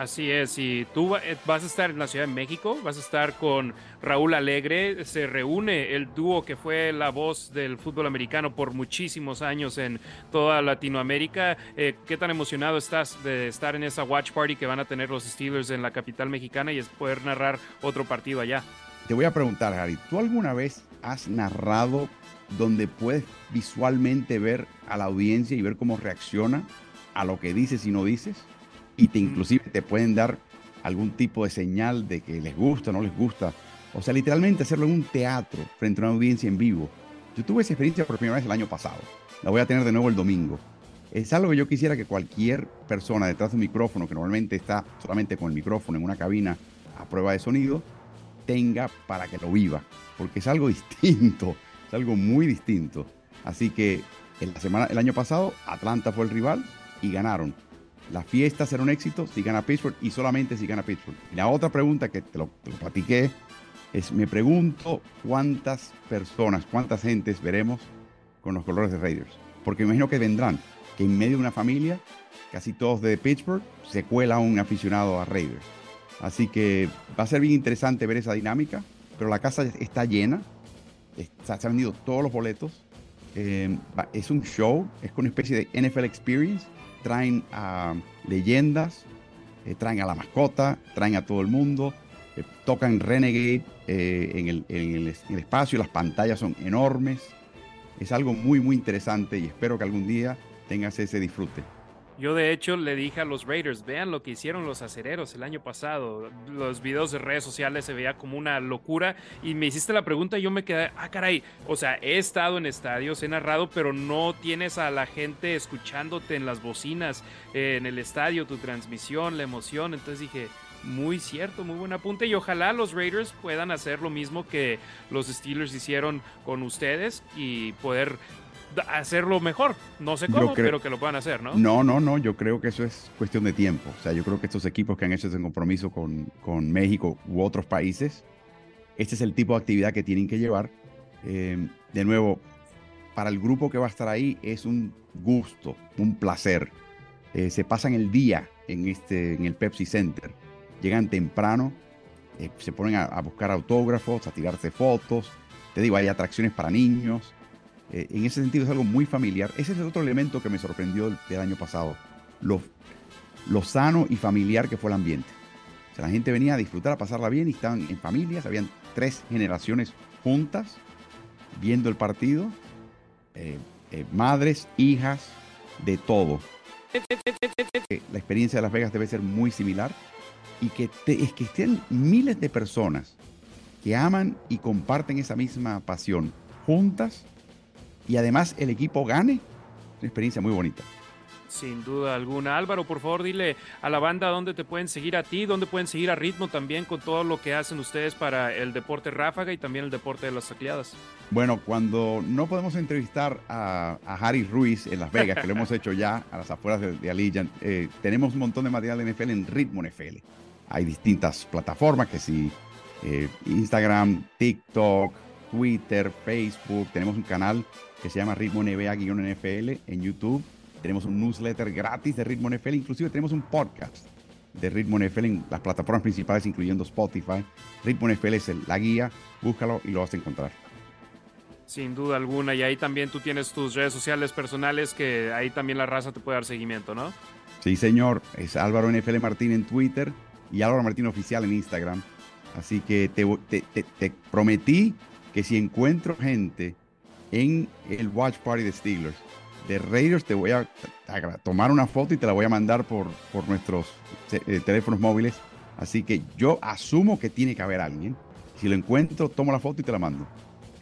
Así es, y tú eh, vas a estar en la Ciudad de México, vas a estar con Raúl Alegre, se reúne el dúo que fue la voz del fútbol americano por muchísimos años en toda Latinoamérica. Eh, ¿Qué tan emocionado estás de estar en esa watch party que van a tener los Steelers en la capital mexicana y poder narrar otro partido allá? Te voy a preguntar, Harry, ¿tú alguna vez has narrado donde puedes visualmente ver a la audiencia y ver cómo reacciona a lo que dices y no dices? Y te inclusive te pueden dar algún tipo de señal de que les gusta o no les gusta. O sea, literalmente hacerlo en un teatro frente a una audiencia en vivo. Yo tuve esa experiencia por primera vez el año pasado. La voy a tener de nuevo el domingo. Es algo que yo quisiera que cualquier persona detrás de un micrófono, que normalmente está solamente con el micrófono en una cabina a prueba de sonido, tenga para que lo viva. Porque es algo distinto, es algo muy distinto. Así que en la semana, el año pasado, Atlanta fue el rival y ganaron. La fiesta será un éxito si gana Pittsburgh y solamente si gana Pittsburgh. Y la otra pregunta que te lo, platiqué es, me pregunto cuántas personas, cuántas gentes veremos con los colores de Raiders. Porque imagino que vendrán, que en medio de una familia, casi todos de Pittsburgh, se cuela un aficionado a Raiders. Así que va a ser bien interesante ver esa dinámica, pero la casa está llena, se han vendido todos los boletos. Eh, es un show, es una especie de NFL Experience traen a leyendas, eh, traen a la mascota, traen a todo el mundo, eh, tocan Renegade eh, en el, en, el, en, el, espacio, las pantallas son enormes. Es algo muy, muy interesante y espero que algún día tengas ese disfrute. Yo de hecho le dije a los Raiders, vean lo que hicieron los acereros el año pasado. Los videos de redes sociales se veía como una locura y me hiciste la pregunta y yo me quedé, ah caray, o sea, he estado en estadios, he narrado, pero no tienes a la gente escuchándote en las bocinas, eh, en el estadio, tu transmisión, la emoción. Entonces dije, muy cierto, muy buen apunte y ojalá los Raiders puedan hacer lo mismo que los Steelers hicieron con ustedes y poder hacerlo mejor. No sé cómo, pero que lo puedan hacer, ¿no? No, no, no. Yo creo que eso es cuestión de tiempo. O sea, yo creo que estos equipos que han hecho ese compromiso con, con México u otros países, este es el tipo de actividad que tienen que llevar. Eh, de nuevo, para el grupo que va a estar ahí es un gusto, un placer. Eh, se pasan el día en, este, en el Pepsi Center. Llegan temprano, eh, se ponen a, a buscar autógrafos, a tirarse fotos. Te digo, hay atracciones para niños eh, en ese sentido es algo muy familiar. Ese es el otro elemento que me sorprendió del, año pasado, lo, lo, sano y familiar que fue el ambiente. O sea, la gente venía a disfrutar, a pasarla bien y estaban en familias, habían tres generaciones juntas viendo el partido, eh, eh, madres, hijas, de todo. La experiencia de Las Vegas debe ser muy similar y que, te- es que estén miles de personas que aman y comparten esa misma pasión juntas y además el equipo gane, una experiencia muy bonita. Sin duda alguna. Álvaro, por favor, dile a la banda dónde te pueden seguir a ti, dónde pueden seguir a Ritmo también con todo lo que hacen ustedes para el deporte ráfaga y también el deporte de las tacleadas. Bueno, cuando no podemos entrevistar a, a Harry Ruiz en Las Vegas, que lo hemos hecho ya a las afueras de, de Allegiant, eh, tenemos un montón de material de NFL en Ritmo NFL. Hay distintas plataformas, que sí, eh, Instagram, TikTok, Twitter, Facebook. Tenemos un canal que se llama Ritmo NBA-NFL en YouTube. Tenemos un newsletter gratis de Ritmo NFL. Inclusive tenemos un podcast de Ritmo NFL en las plataformas principales, incluyendo Spotify. Ritmo NFL es la guía. Búscalo y lo vas a encontrar. Sin duda alguna. Y ahí también tú tienes tus redes sociales personales que ahí también la raza te puede dar seguimiento, ¿no? Sí, señor. Es Álvaro NFL Martín en Twitter y Álvaro Martín Oficial en Instagram. Así que te, te- te- te prometí que si encuentro gente en el Watch Party de Steelers, de Raiders, te voy a, a tomar una foto y te la voy a mandar por, por nuestros eh, teléfonos móviles. Así que yo asumo que tiene que haber alguien. Si lo encuentro, tomo la foto y te la mando.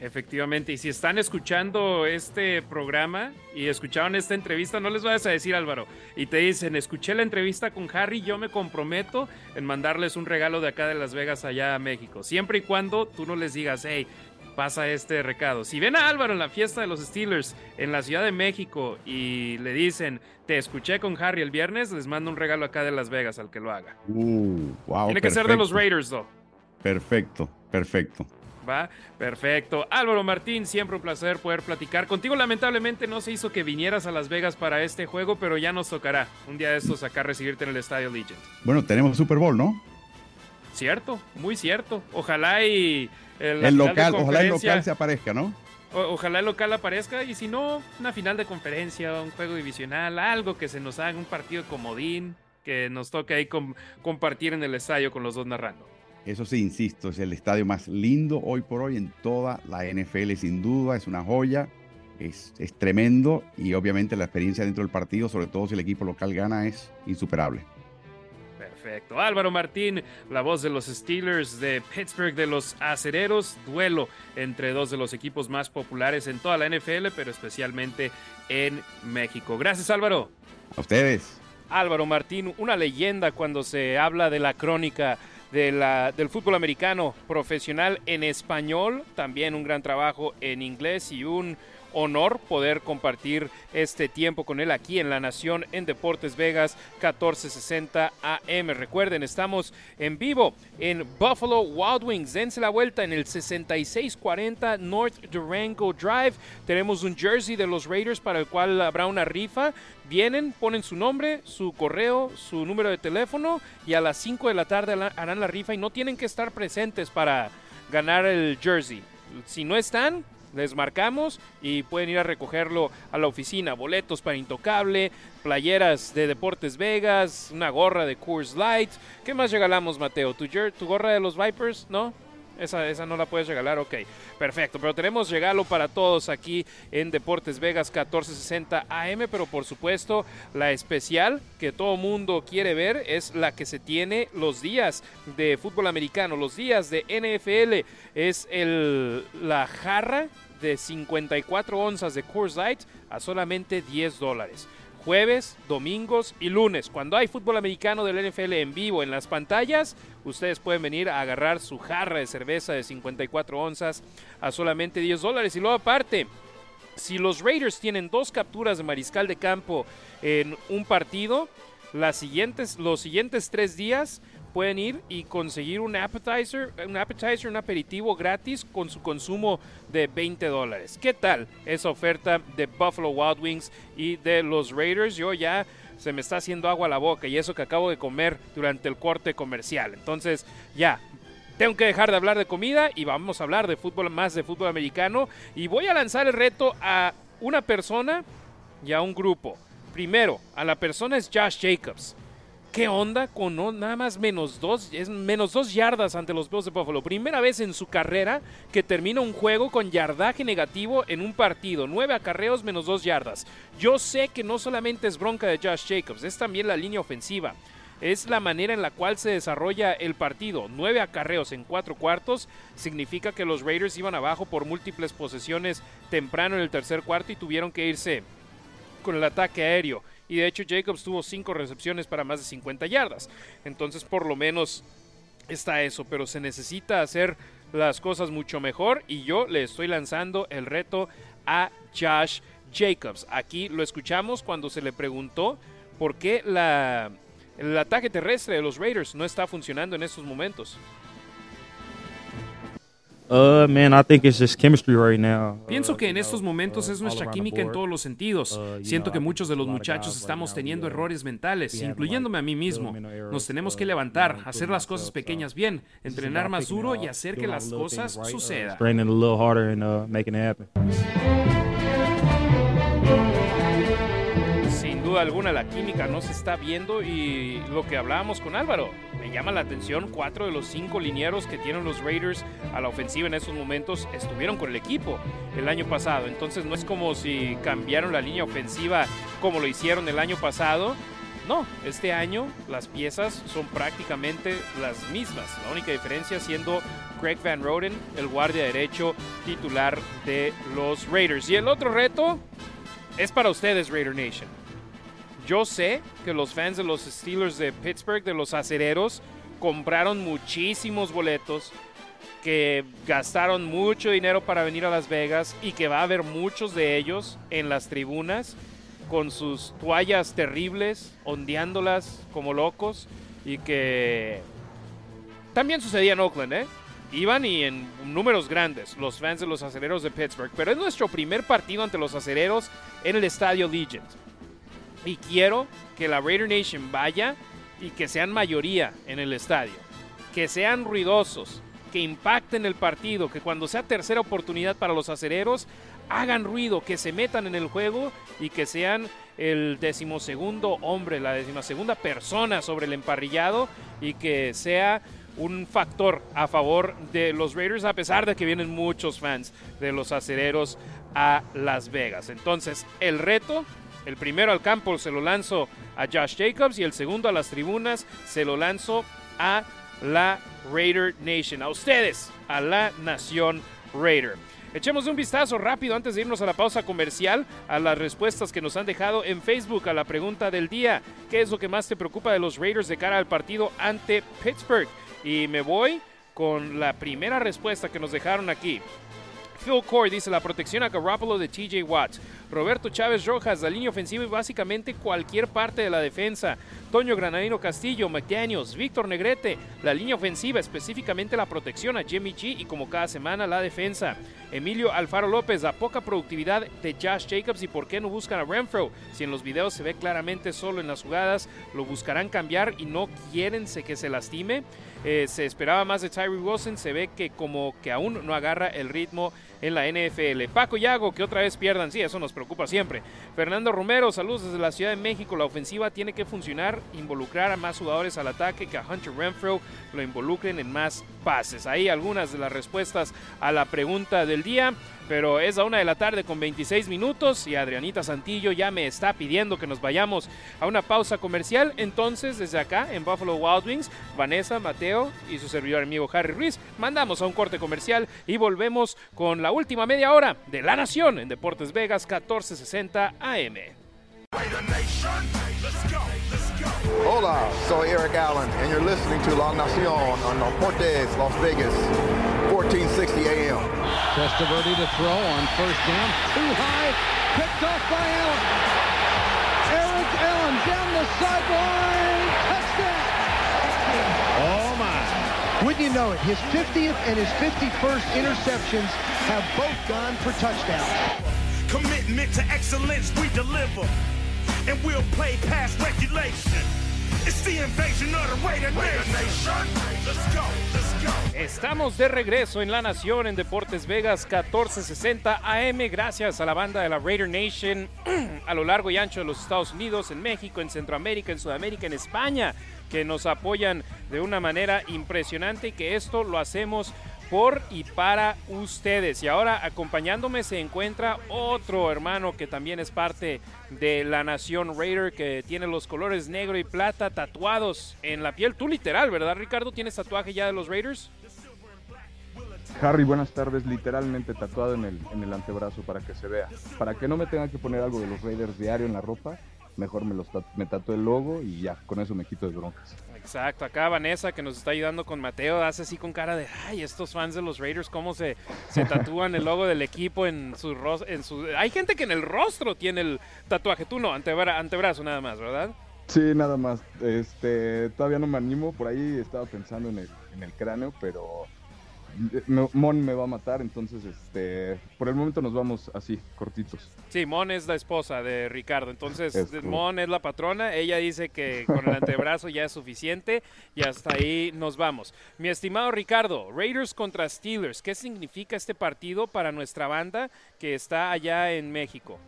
Efectivamente, y si están escuchando este programa y escucharon esta entrevista, no les vayas a decir Álvaro, y te dicen, escuché la entrevista con Harry, yo me comprometo en mandarles un regalo de acá de Las Vegas allá a México, siempre y cuando tú no les digas, hey, pasa este recado. Si ven a Álvaro en la fiesta de los Steelers en la Ciudad de México y le dicen, te escuché con Harry el viernes, les mando un regalo acá de Las Vegas al que lo haga. Uh, wow, Tiene que ser de los perfecto. Raiders, though. Perfecto, perfecto. Va, perfecto. Álvaro Martín, siempre un placer poder platicar contigo. Lamentablemente no se hizo que vinieras a Las Vegas para este juego, pero ya nos tocará un día de estos acá recibirte en el Estadio Legend. Bueno, tenemos Super Bowl, ¿no? Cierto, muy cierto. Ojalá y El local, ojalá el local se aparezca, ¿no? o- ojalá el local aparezca y si no, una final de conferencia, un juego divisional, algo que se nos haga un partido comodín, que nos toque ahí com- compartir en el estadio con los dos narrando. Eso sí, insisto, es el estadio más lindo hoy por hoy en toda la NFL, sin duda, es una joya, es, es tremendo y obviamente la experiencia dentro del partido, sobre todo si el equipo local gana, es insuperable. Perfecto. Álvaro Martín, la voz de los Steelers de Pittsburgh, de los Acereros. Duelo entre dos de los equipos más populares en toda la NFL, pero especialmente en México. Gracias, Álvaro. A ustedes. Álvaro Martín, una leyenda cuando se habla de la crónica de la- del fútbol americano profesional en español, también un gran trabajo en inglés y un honor poder compartir este tiempo con él aquí en La Nación en Deportes Vegas 1460 AM. Recuerden, estamos en vivo en Buffalo Wild Wings. Dense la vuelta en el 6640 North Durango Drive. Tenemos un jersey de los Raiders para el cual habrá una rifa. Vienen, ponen su nombre, su correo, su número de teléfono y a las 5 de la tarde harán la rifa y no tienen que estar presentes para ganar el jersey. Si no están, les marcamos y pueden ir a recogerlo a la oficina. Boletos para Intocable, playeras de Deportes Vegas, una gorra de Coors Light. ¿Qué más regalamos, Mateo? ¿Tu, tu gorra de los Vipers? ¿No? Esa, esa no la puedes regalar, ok. Perfecto, pero tenemos regalo para todos aquí en Deportes Vegas 1460 AM, pero por supuesto la especial que todo mundo quiere ver es la que se tiene los días de fútbol americano, los días de NFL. Es el, la jarra de 54 onzas de Coors a solamente 10 dólares jueves, domingos y lunes. Cuando hay fútbol americano del NFL en vivo en las pantallas, ustedes pueden venir a agarrar su jarra de cerveza de 54 onzas a solamente 10 dólares. Y luego aparte, si los Raiders tienen dos capturas de mariscal de campo en un partido, los siguientes tres días pueden ir y conseguir un appetizer, un appetizer, un aperitivo gratis con su consumo de 20 dólares. ¿Qué tal esa oferta de Buffalo Wild Wings y de los Raiders? Yo ya se me está haciendo agua a la boca y eso que acabo de comer durante el corte comercial. Entonces, ya, tengo que dejar de hablar de comida y vamos a hablar de fútbol más de fútbol americano y voy a lanzar el reto a una persona y a un grupo. Primero, a la persona es Josh Jacobs. ¿Qué onda con no, nada más menos dos, es menos dos yardas ante los Bills de Buffalo? Primera vez en su carrera que termina un juego con yardaje negativo en un partido. Nueve acarreos menos dos yardas. Yo sé que no solamente es bronca de Josh Jacobs, es también la línea ofensiva. Es la manera en la cual se desarrolla el partido. Nueve acarreos en cuatro cuartos significa que los Raiders iban abajo por múltiples posesiones temprano en el tercer cuarto y tuvieron que irse con el ataque aéreo y de hecho Jacobs tuvo cinco recepciones para más de 50 yardas. Entonces por lo menos está eso, pero se necesita hacer las cosas mucho mejor y yo le estoy lanzando el reto a Josh Jacobs. Aquí lo escuchamos cuando se le preguntó por qué el ataque terrestre de los Raiders no está funcionando en estos momentos. Pienso que en estos momentos es nuestra química en todos los sentidos. Siento que muchos de los muchachos estamos teniendo errores mentales, incluyéndome a mí mismo. Nos tenemos que levantar, hacer las cosas pequeñas bien, entrenar más duro y hacer que las cosas sucedan. Duda alguna la química no se está viendo y lo que hablábamos con Álvaro, me llama la atención, cuatro de los cinco linieros que tienen los Raiders a la ofensiva en estos momentos estuvieron con el equipo el año pasado, entonces no es como si cambiaron la línea ofensiva como lo hicieron el año pasado, no, este año las piezas son prácticamente las mismas. La única diferencia siendo Greg Van Roden, el guardia derecho titular de los Raiders. Y el otro reto es para ustedes, Raider Nation. Yo sé que los fans de los Steelers de Pittsburgh, de los acereros, compraron muchísimos boletos, que gastaron mucho dinero para venir a Las Vegas y que va a haber muchos de ellos en las tribunas con sus toallas terribles, ondeándolas como locos y que también sucedía en Oakland, ¿eh? Iban y en números grandes los fans de los acereros de Pittsburgh, pero es nuestro primer partido ante los acereros en el estadio Legend. Y quiero que la Raider Nation vaya y que sean mayoría en el estadio. Que sean ruidosos, que impacten el partido, que cuando sea tercera oportunidad para los acereros, hagan ruido, que se metan en el juego y que sean el decimosegundo hombre, la decimosegunda persona sobre el emparrillado y que sea un factor a favor de los Raiders a pesar de que vienen muchos fans de los acereros a Las Vegas. Entonces, el reto el primero al campo se lo lanzo a Josh Jacobs y el segundo a las tribunas se lo lanzo a la Raider Nation. A ustedes, a la Nación Raider. Echemos un vistazo rápido antes de irnos a la pausa comercial a las respuestas que nos han dejado en Facebook a la pregunta del día. ¿Qué es lo que más te preocupa de los Raiders de cara al partido ante Pittsburgh? Y me voy con la primera respuesta que nos dejaron aquí. Phil Core dice la protección a Garoppolo de TJ Watt. Roberto Chávez Rojas, la línea ofensiva y básicamente cualquier parte de la defensa. Toño Granadino Castillo, McDaniels, Víctor Negrete, la línea ofensiva, específicamente la protección a Jimmy G y como cada semana la defensa. Emilio Alfaro López, la poca productividad de Josh Jacobs y por qué no buscan a Renfro. Si en los videos se ve claramente solo en las jugadas, lo buscarán cambiar y no quieren que se lastime. Eh, se esperaba más de Tyree Wilson, se ve que como que aún no agarra el ritmo en la NFL. Paco Yago, que otra vez pierdan, sí, eso nos preocupa siempre. Fernando Romero, saludos desde la Ciudad de México. La ofensiva tiene que funcionar, involucrar a más jugadores al ataque, que a Hunter Renfro lo involucren en más pases. Ahí algunas de las respuestas a la pregunta del día pero es a una de la tarde con 26 minutos y Adrianita Santillo ya me está pidiendo que nos vayamos a una pausa comercial. Entonces, desde acá en Buffalo Wild Wings, Vanessa, Mateo y su servidor amigo Harry Ruiz, mandamos a un corte comercial y volvemos con la última media hora de La Nación en Deportes Vegas 1460 AM. Hola, soy Eric Allen, and you're listening to La Nacion on Deportes Las Vegas, 1460 AM. Testaverde to throw on first down, too high, picked off by Allen. Eric Allen down the sideline, touchdown! Oh my! Wouldn't you know it, his 50th and his 51st interceptions have both gone for touchdowns. Commitment to excellence we deliver, and we'll play past regulation. Estamos de regreso en La Nación en Deportes Vegas 1460 AM gracias a la banda de la Raider Nation a lo largo y ancho de los Estados Unidos, en México, en Centroamérica, en Sudamérica, en España, que nos apoyan de una manera impresionante y que esto lo hacemos por y para ustedes. Y ahora acompañándome se encuentra otro hermano que también es parte de la Nación Raider, que tiene los colores negro y plata tatuados en la piel. Tú literal, ¿verdad Ricardo? ¿Tienes tatuaje ya de los Raiders? Harry, buenas tardes. Literalmente tatuado en el, en el antebrazo para que se vea. Para que no me tenga que poner algo de los Raiders diario en la ropa, mejor me, los me tatuo el logo y ya, con eso me quito de broncas. Exacto, acá Vanessa que nos está ayudando con Mateo hace así con cara de, ay, estos fans de los Raiders, cómo se, se tatúan el logo del equipo en su rostro. En su... Hay gente que en el rostro tiene el tatuaje, tú no, antebra antebrazo nada más, ¿verdad? Sí, nada más. Este, todavía no me animo, por ahí estaba pensando en el, en el cráneo, pero Mon me va a matar, entonces este, por el momento nos vamos así, cortitos. Sí, Mon es la esposa de Ricardo, entonces Mon es la patrona, ella dice que con el antebrazo ya es suficiente y hasta ahí nos vamos. Mi estimado Ricardo, Raiders contra Steelers, ¿qué significa este partido para nuestra banda que está allá en México?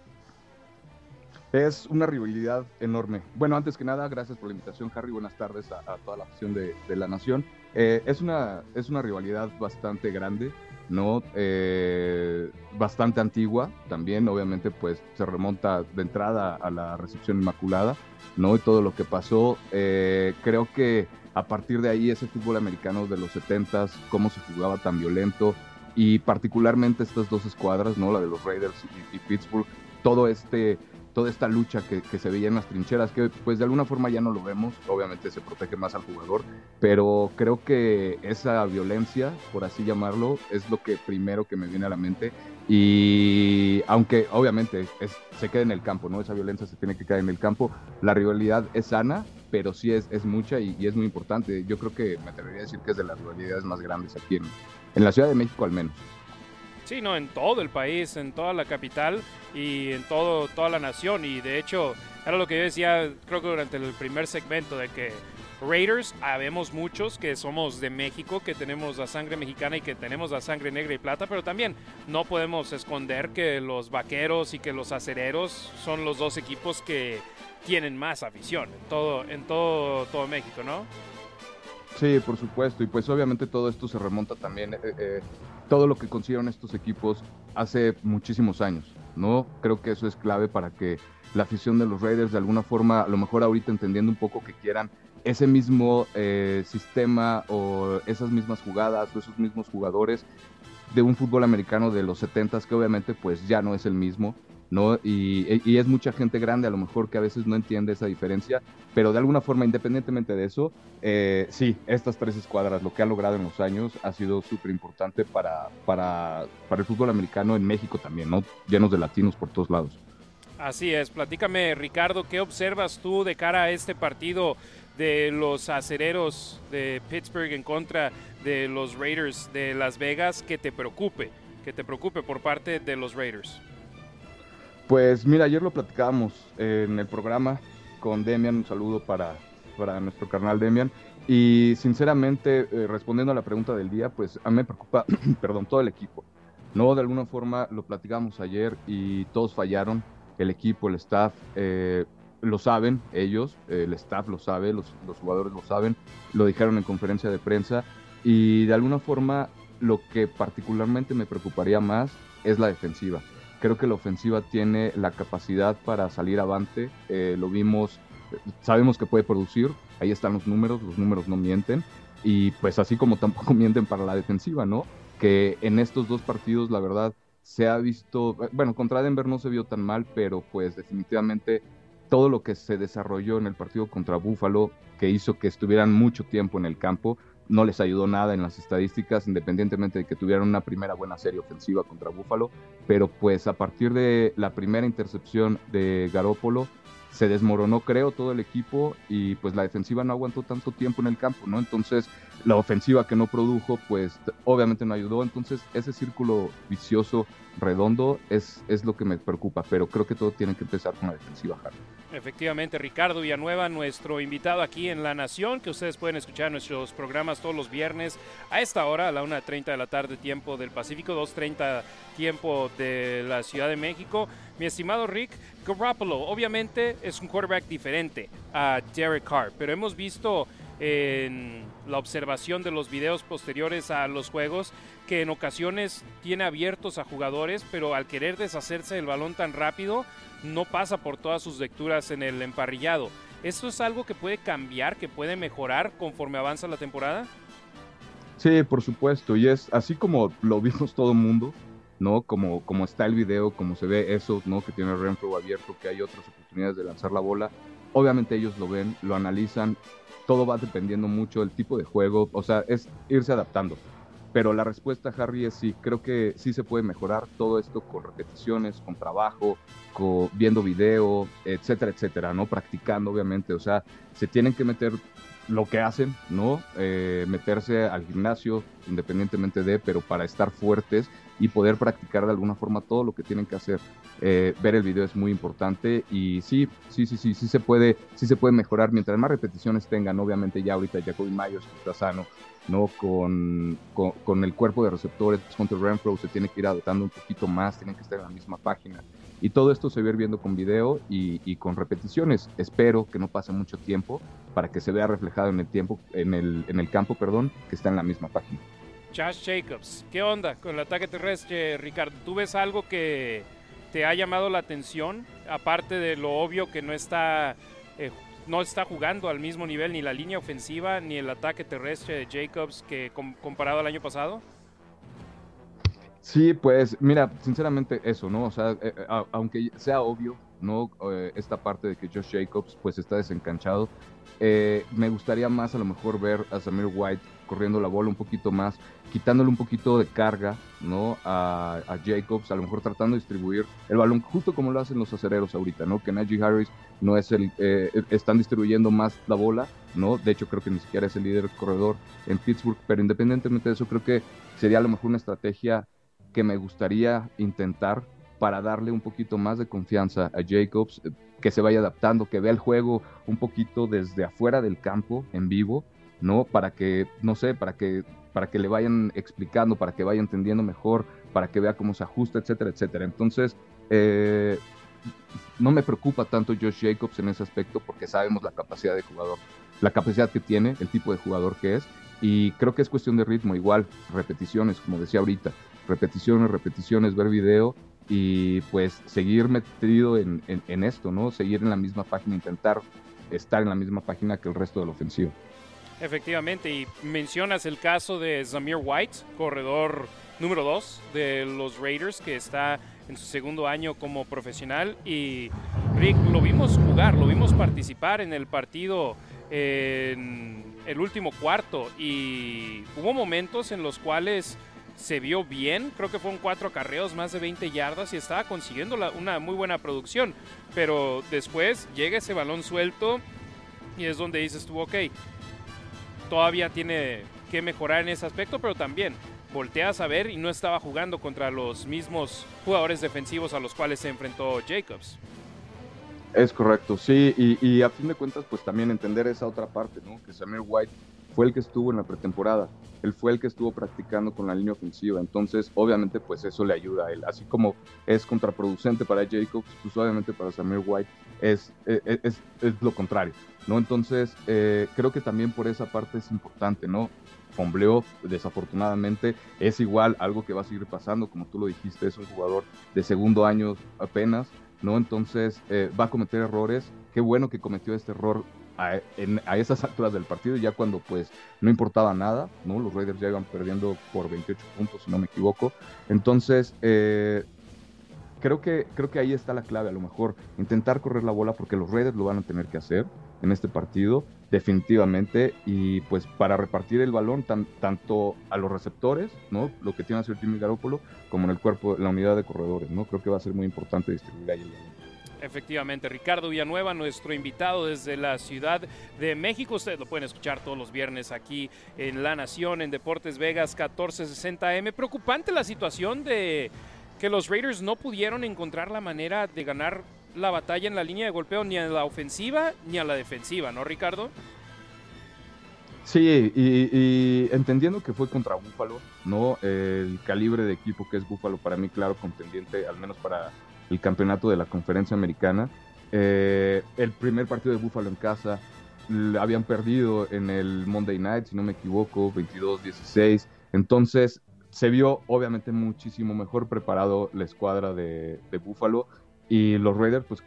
Es una rivalidad enorme. Bueno, antes que nada, gracias por la invitación, Harry. Buenas tardes a, toda la afición de, la Nación. Eh, es, una, es una rivalidad bastante grande, ¿no? Eh, bastante antigua también, obviamente, pues se remonta de entrada a la recepción inmaculada, ¿no? Y todo lo que pasó. Eh, creo que a partir de ahí, ese fútbol americano de los 70s, cómo se jugaba tan violento, y particularmente estas dos escuadras, ¿no? La de los Raiders y Pittsburgh, todo este toda esta lucha que, se veía en las trincheras, que pues de alguna forma ya no lo vemos, obviamente se protege más al jugador, pero creo que esa violencia, por así llamarlo, es lo que primero que me viene a la mente y aunque obviamente se queda en el campo, ¿no? Esa violencia se tiene que quedar en el campo, la rivalidad es sana, pero sí es, es mucha y, es muy importante. Yo creo que me atrevería a decir que es de las rivalidades más grandes aquí en, en la Ciudad de México al menos. Sí, no, en todo el país, en toda la capital y en todo, toda la nación. Y de hecho, era lo que yo decía, creo que durante el primer segmento, de que Raiders, habemos muchos que somos de México, que tenemos la sangre mexicana y que tenemos la sangre negra y plata, pero también no podemos esconder que los vaqueros y que los acereros son los dos equipos que tienen más afición en todo, en todo, todo México, ¿no? Sí, por supuesto. Y pues obviamente todo esto se remonta también, eh, eh, todo lo que consiguieron estos equipos hace muchísimos años, ¿no? Creo que eso es clave para que la afición de los Raiders de alguna forma, a lo mejor ahorita entendiendo un poco que quieran ese mismo eh, sistema o esas mismas jugadas o esos mismos jugadores de un fútbol americano de los 70s que obviamente pues ya no es el mismo ¿no? Y, es mucha gente grande a lo mejor que a veces no entiende esa diferencia, pero de alguna forma, independientemente de eso, eh, sí, estas tres escuadras, lo que han logrado en los años, ha sido súper importante para, para, para el fútbol americano en México también, ¿no? Llenos de latinos por todos lados. Así es, platícame Ricardo, ¿qué observas tú de cara a este partido de los acereros de Pittsburgh en contra de los Raiders de Las Vegas que te preocupe, que te preocupe por parte de los Raiders? Pues mira, ayer lo platicábamos en el programa con Demian, un saludo para, para nuestro carnal Demian. Y sinceramente, eh, respondiendo a la pregunta del día, pues a mí me preocupa, perdón, todo el equipo. No, de alguna forma lo platicamos ayer y todos fallaron. El equipo, el staff, eh, lo saben ellos, el staff lo sabe, los, los jugadores lo saben, lo dijeron en conferencia de prensa. Y de alguna forma, lo que particularmente me preocuparía más es la defensiva Creo que la ofensiva tiene la capacidad para salir avante. Eh, lo vimos, sabemos que puede producir. Ahí están los números, los números no mienten. Y pues así como tampoco mienten para la defensiva, ¿no? Que en estos dos partidos, la verdad, se ha visto, bueno, contra Denver no se vio tan mal, pero pues definitivamente todo lo que se desarrolló en el partido contra Buffalo, que hizo que estuvieran mucho tiempo en el campo, no les ayudó nada en las estadísticas, independientemente de que tuvieran una primera buena serie ofensiva contra Buffalo, pero pues a partir de la primera intercepción de Garópolo se desmoronó creo todo el equipo y pues la defensiva no aguantó tanto tiempo en el campo, ¿no? Entonces la ofensiva que no produjo, pues obviamente no ayudó. Entonces, ese círculo vicioso redondo es, es lo que me preocupa, pero creo que todo tiene que empezar con la defensiva, Harry. Efectivamente, Ricardo Villanueva, nuestro invitado aquí en La Nación, que ustedes pueden escuchar nuestros programas todos los viernes a esta hora, a la 1.30 de la tarde, tiempo del Pacífico, 2.30 tiempo de la Ciudad de México. Mi estimado Rick, Garoppolo obviamente es un quarterback diferente a Derek Carr, pero hemos visto en la observación de los videos posteriores a los juegos que en ocasiones tiene abiertos a jugadores, pero al querer deshacerse del balón tan rápido, no pasa por todas sus lecturas en el emparrillado. ¿Esto es algo que puede cambiar, que puede mejorar conforme avanza la temporada? Sí, por supuesto, y es así como lo vimos todo el mundo, ¿no? Como, como está el video, como se ve eso, ¿no? Que tiene Renfro abierto, que hay otras oportunidades de lanzar la bola. Obviamente ellos lo ven, lo analizan, todo va dependiendo mucho del tipo de juego, o sea, es irse adaptando. Pero la respuesta, Harry, es sí, creo que sí se puede mejorar todo esto con repeticiones, con trabajo, con, viendo video, etcétera, etcétera, ¿no? Practicando, obviamente, o sea, se tienen que meter lo que hacen, ¿no? Eh, meterse al gimnasio, independientemente de, pero para estar fuertes y poder practicar de alguna forma todo lo que tienen que hacer. Eh, ver el video es muy importante y sí, sí, sí, sí, sí se puede, sí se puede mejorar mientras más repeticiones tengan. Obviamente ya ahorita Jacoby Myers está sano, ¿no? Con, con, el cuerpo de receptores, Hunter Renfro se tiene que ir adaptando un poquito más, tienen que estar en la misma página. Y todo esto se va a ir viendo con video y, y, con repeticiones. Espero que no pase mucho tiempo para que se vea reflejado en el tiempo, en el, en el campo, perdón, que está en la misma página. Josh Jacobs, ¿qué onda con el ataque terrestre, Ricardo? ¿Tú ves algo que te ha llamado la atención, aparte de lo obvio que no está, eh, no está jugando al mismo nivel ni la línea ofensiva ni el ataque terrestre de Jacobs que comparado al año pasado? Sí, pues mira, sinceramente eso, ¿no? O sea, eh, eh, aunque sea obvio, ¿no? esta parte de que Josh Jacobs pues está desencanchado, me gustaría más a lo mejor ver a Samir White corriendo la bola un poquito más, quitándole un poquito de carga, ¿no? A, Jacobs, a lo mejor tratando de distribuir el balón, justo como lo hacen los acereros ahorita, ¿no? Que Najee Harris no es el, eh, están distribuyendo más la bola, ¿no? De hecho, creo que ni siquiera es el líder corredor en Pittsburgh, pero independientemente de eso, creo que sería a lo mejor una estrategia que me gustaría intentar para darle un poquito más de confianza a Jacobs, que se vaya adaptando, que vea el juego un poquito desde afuera del campo en vivo ¿no? Para que, no sé, para que, para que le vayan explicando, para que vaya entendiendo mejor, para que vea cómo se ajusta, etcétera, etcétera. Entonces, eh, no me preocupa tanto Josh Jacobs en ese aspecto porque sabemos la capacidad de jugador, la capacidad que tiene, el tipo de jugador que es, y creo que es cuestión de ritmo, igual, repeticiones, como decía ahorita, repeticiones, repeticiones, ver video y pues seguir metido en, en esto, ¿no? Seguir en la misma página, intentar estar en la misma página que el resto de la ofensiva. Efectivamente, y mencionas el caso de Zamir White, corredor número 2 de los Raiders, que está en su segundo año como profesional. Y Rick, lo vimos jugar, lo vimos participar en el partido en el último cuarto y hubo momentos en los cuales se vio bien, creo que fueron cuatro acarreos, más de 20 yardas y estaba consiguiendo una muy buena producción, pero después llega ese balón suelto y es donde dices tú, ok, todavía tiene que mejorar en ese aspecto, pero también volteas a ver y no estaba jugando contra los mismos jugadores defensivos a los cuales se enfrentó Jacobs. Es correcto, sí, y, a fin de cuentas, pues también entender esa otra parte, ¿no? Que Samir White fue el que estuvo en la pretemporada, él fue el que estuvo practicando con la línea ofensiva, entonces obviamente pues eso le ayuda a él, así como es contraproducente para Jacobs, pues obviamente para Samir White es, e, e, es, es, lo contrario, ¿no? Entonces, eh, creo que también por esa parte es importante, ¿no? Fombleó, desafortunadamente, es igual algo que va a seguir pasando, como tú lo dijiste, es un jugador de segundo año apenas, ¿no? Entonces, eh, va a cometer errores. Qué bueno que cometió este error a, esas alturas del partido, ya cuando pues no importaba nada, ¿no? Los Raiders ya iban perdiendo por 28 puntos, si no me equivoco. Entonces, eh, creo que, creo que ahí está la clave, a lo mejor intentar correr la bola porque los Raiders lo van a tener que hacer en este partido, definitivamente, y pues para repartir el balón tanto a los receptores, ¿no? Lo que tiene que hacer Jimmy Garoppolo, como en el cuerpo, la unidad de corredores, ¿no? Creo que va a ser muy importante distribuir ahí el balón. Efectivamente, Ricardo Villanueva, nuestro invitado desde la Ciudad de México. Ustedes lo pueden escuchar todos los viernes aquí en La Nación, en Deportes Vegas 1460M. Preocupante la situación de que los Raiders no pudieron encontrar la manera de ganar la batalla en la línea de golpeo ni a la ofensiva ni a la defensiva, ¿no, Ricardo? Sí, y, entendiendo que fue contra Búfalo, ¿no? El calibre de equipo que es Búfalo, para mí, claro, contendiente, al menos para el campeonato de la conferencia americana. Eh, el primer partido de Búfalo en casa habían perdido en el Monday Night, si no me equivoco, 22-16. Entonces se vio obviamente muchísimo mejor preparado la escuadra de, de Búfalo y los Raiders pues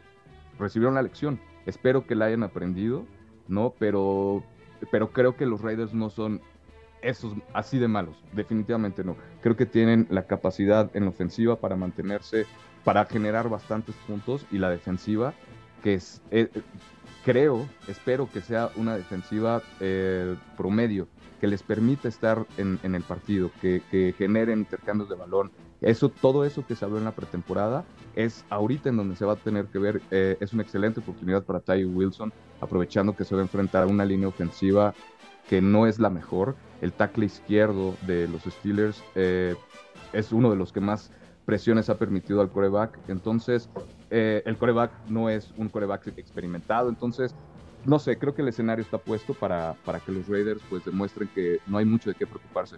recibieron la lección. Espero que la hayan aprendido, ¿no? Pero, pero creo que los Raiders no son esos así de malos, definitivamente no. Creo que tienen la capacidad en la ofensiva para mantenerse para generar bastantes puntos y la defensiva, que es, eh, creo, espero que sea una defensiva eh, promedio, que les permita estar en, el partido, que, que, generen intercambios de balón. Eso, todo eso que se habló en la pretemporada es ahorita en donde se va a tener que ver. Eh, es una excelente oportunidad para Ty Wilson, aprovechando que se va a enfrentar a una línea ofensiva que no es la mejor. El tackle izquierdo de los Steelers es uno de los que más presiones ha permitido al coreback. Entonces, eh, el coreback no es un coreback experimentado. Entonces, no sé, creo que el escenario está puesto para, para que los Raiders pues demuestren que no hay mucho de qué preocuparse,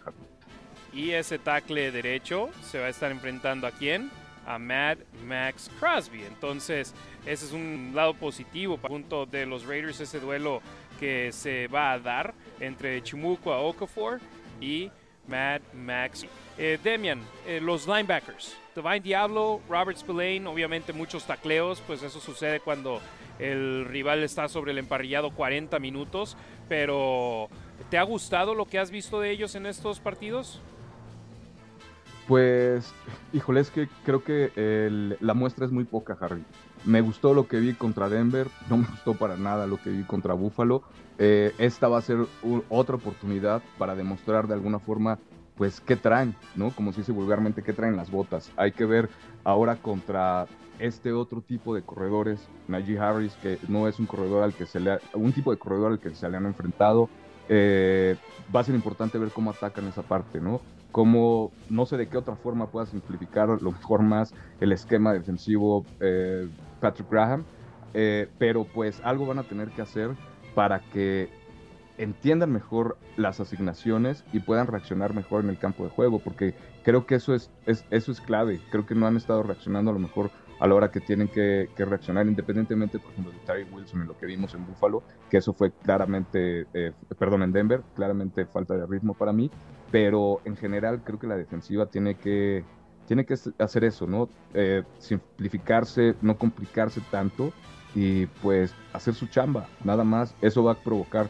Y ese tackle derecho se va a estar enfrentando a quién? A Mad Max Crosby. Entonces, ese es un lado positivo para punto de los Raiders, ese duelo que se va a dar entre Chimuco a Okafor y Mad Max. Eh, Demian, eh, los linebackers. Divine Diablo, Robert Spillane, obviamente muchos tacleos, pues eso sucede cuando el rival está sobre el emparrillado 40 minutos, pero ¿te ha gustado lo que has visto de ellos en estos partidos? Pues, híjole, es que creo que la muestra es muy poca, Harry. Me gustó lo que vi contra Denver, no me gustó para nada lo que vi contra Buffalo. Eh, esta va a ser otra oportunidad para demostrar de alguna forma, pues, qué traen, ¿no? Como se dice vulgarmente, qué traen las botas. Hay que ver ahora contra este otro tipo de corredores, Najee Harris, que no es un corredor al que se le un tipo de corredor al que se le han enfrentado. Eh, va a ser importante ver cómo atacan esa parte, ¿no? Cómo, no sé de qué otra forma pueda simplificar lo mejor más el esquema defensivo eh, Patrick Graham, pero pues algo van a tener que hacer para que entiendan mejor las asignaciones y puedan reaccionar mejor en el campo de juego, porque creo que eso es, eso es clave. Creo que no han estado reaccionando a lo mejor a la hora que tienen que, reaccionar, independientemente, por ejemplo, de Terry Wilson en lo que vimos en Buffalo, que eso fue claramente, eh, perdón, en Denver, claramente falta de ritmo para mí, pero en general creo que la defensiva tiene que, tiene que hacer eso, ¿no? Eh, simplificarse, no complicarse tanto y pues hacer su chamba, nada más. Eso va a provocar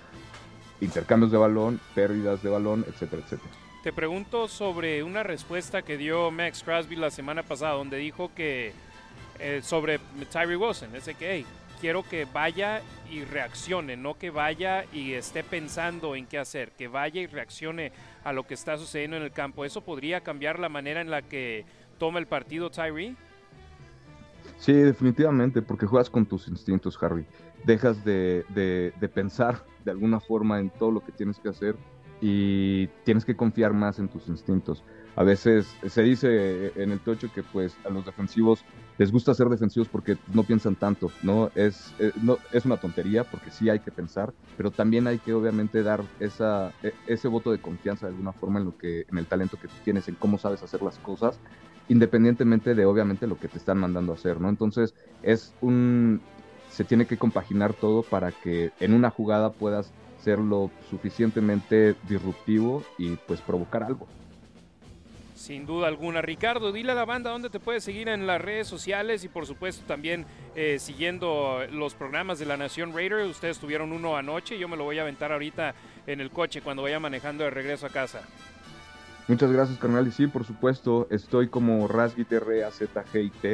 intercambios de balón, pérdidas de balón, etcétera, etcétera. Te pregunto sobre una respuesta que dio Max Crosby la semana pasada, donde dijo que eh, sobre Tyree Wilson, es que quiero que vaya y reaccione, no que vaya y esté pensando en qué hacer, que vaya y reaccione a lo que está sucediendo en el campo. ¿Eso podría cambiar la manera en la que toma el partido Tyree? Sí, definitivamente, porque juegas con tus instintos, Harry. Dejas de, de, pensar de alguna forma en todo lo que tienes que hacer y tienes que confiar más en tus instintos. A veces se dice en el tocho que pues a los defensivos les gusta ser defensivos porque no piensan tanto, ¿no? Es, eh, no, es una tontería porque sí hay que pensar, pero también hay que obviamente dar esa, e, ese voto de confianza de alguna forma en lo que, en el talento que tú tienes, en cómo sabes hacer las cosas independientemente de obviamente lo que te están mandando a hacer, ¿no? Entonces es un, se tiene que compaginar todo para que en una jugada puedas ser lo suficientemente disruptivo y pues provocar algo. Sin duda alguna. Ricardo, dile a la banda dónde te puedes seguir en las redes sociales y por supuesto también eh, siguiendo los programas de la Nación Raider. Ustedes tuvieron uno anoche, yo me lo voy a aventar ahorita en el coche cuando vaya manejando de regreso a casa. Muchas gracias, carnal. Y sí, por supuesto, estoy como RazGitRAZGIT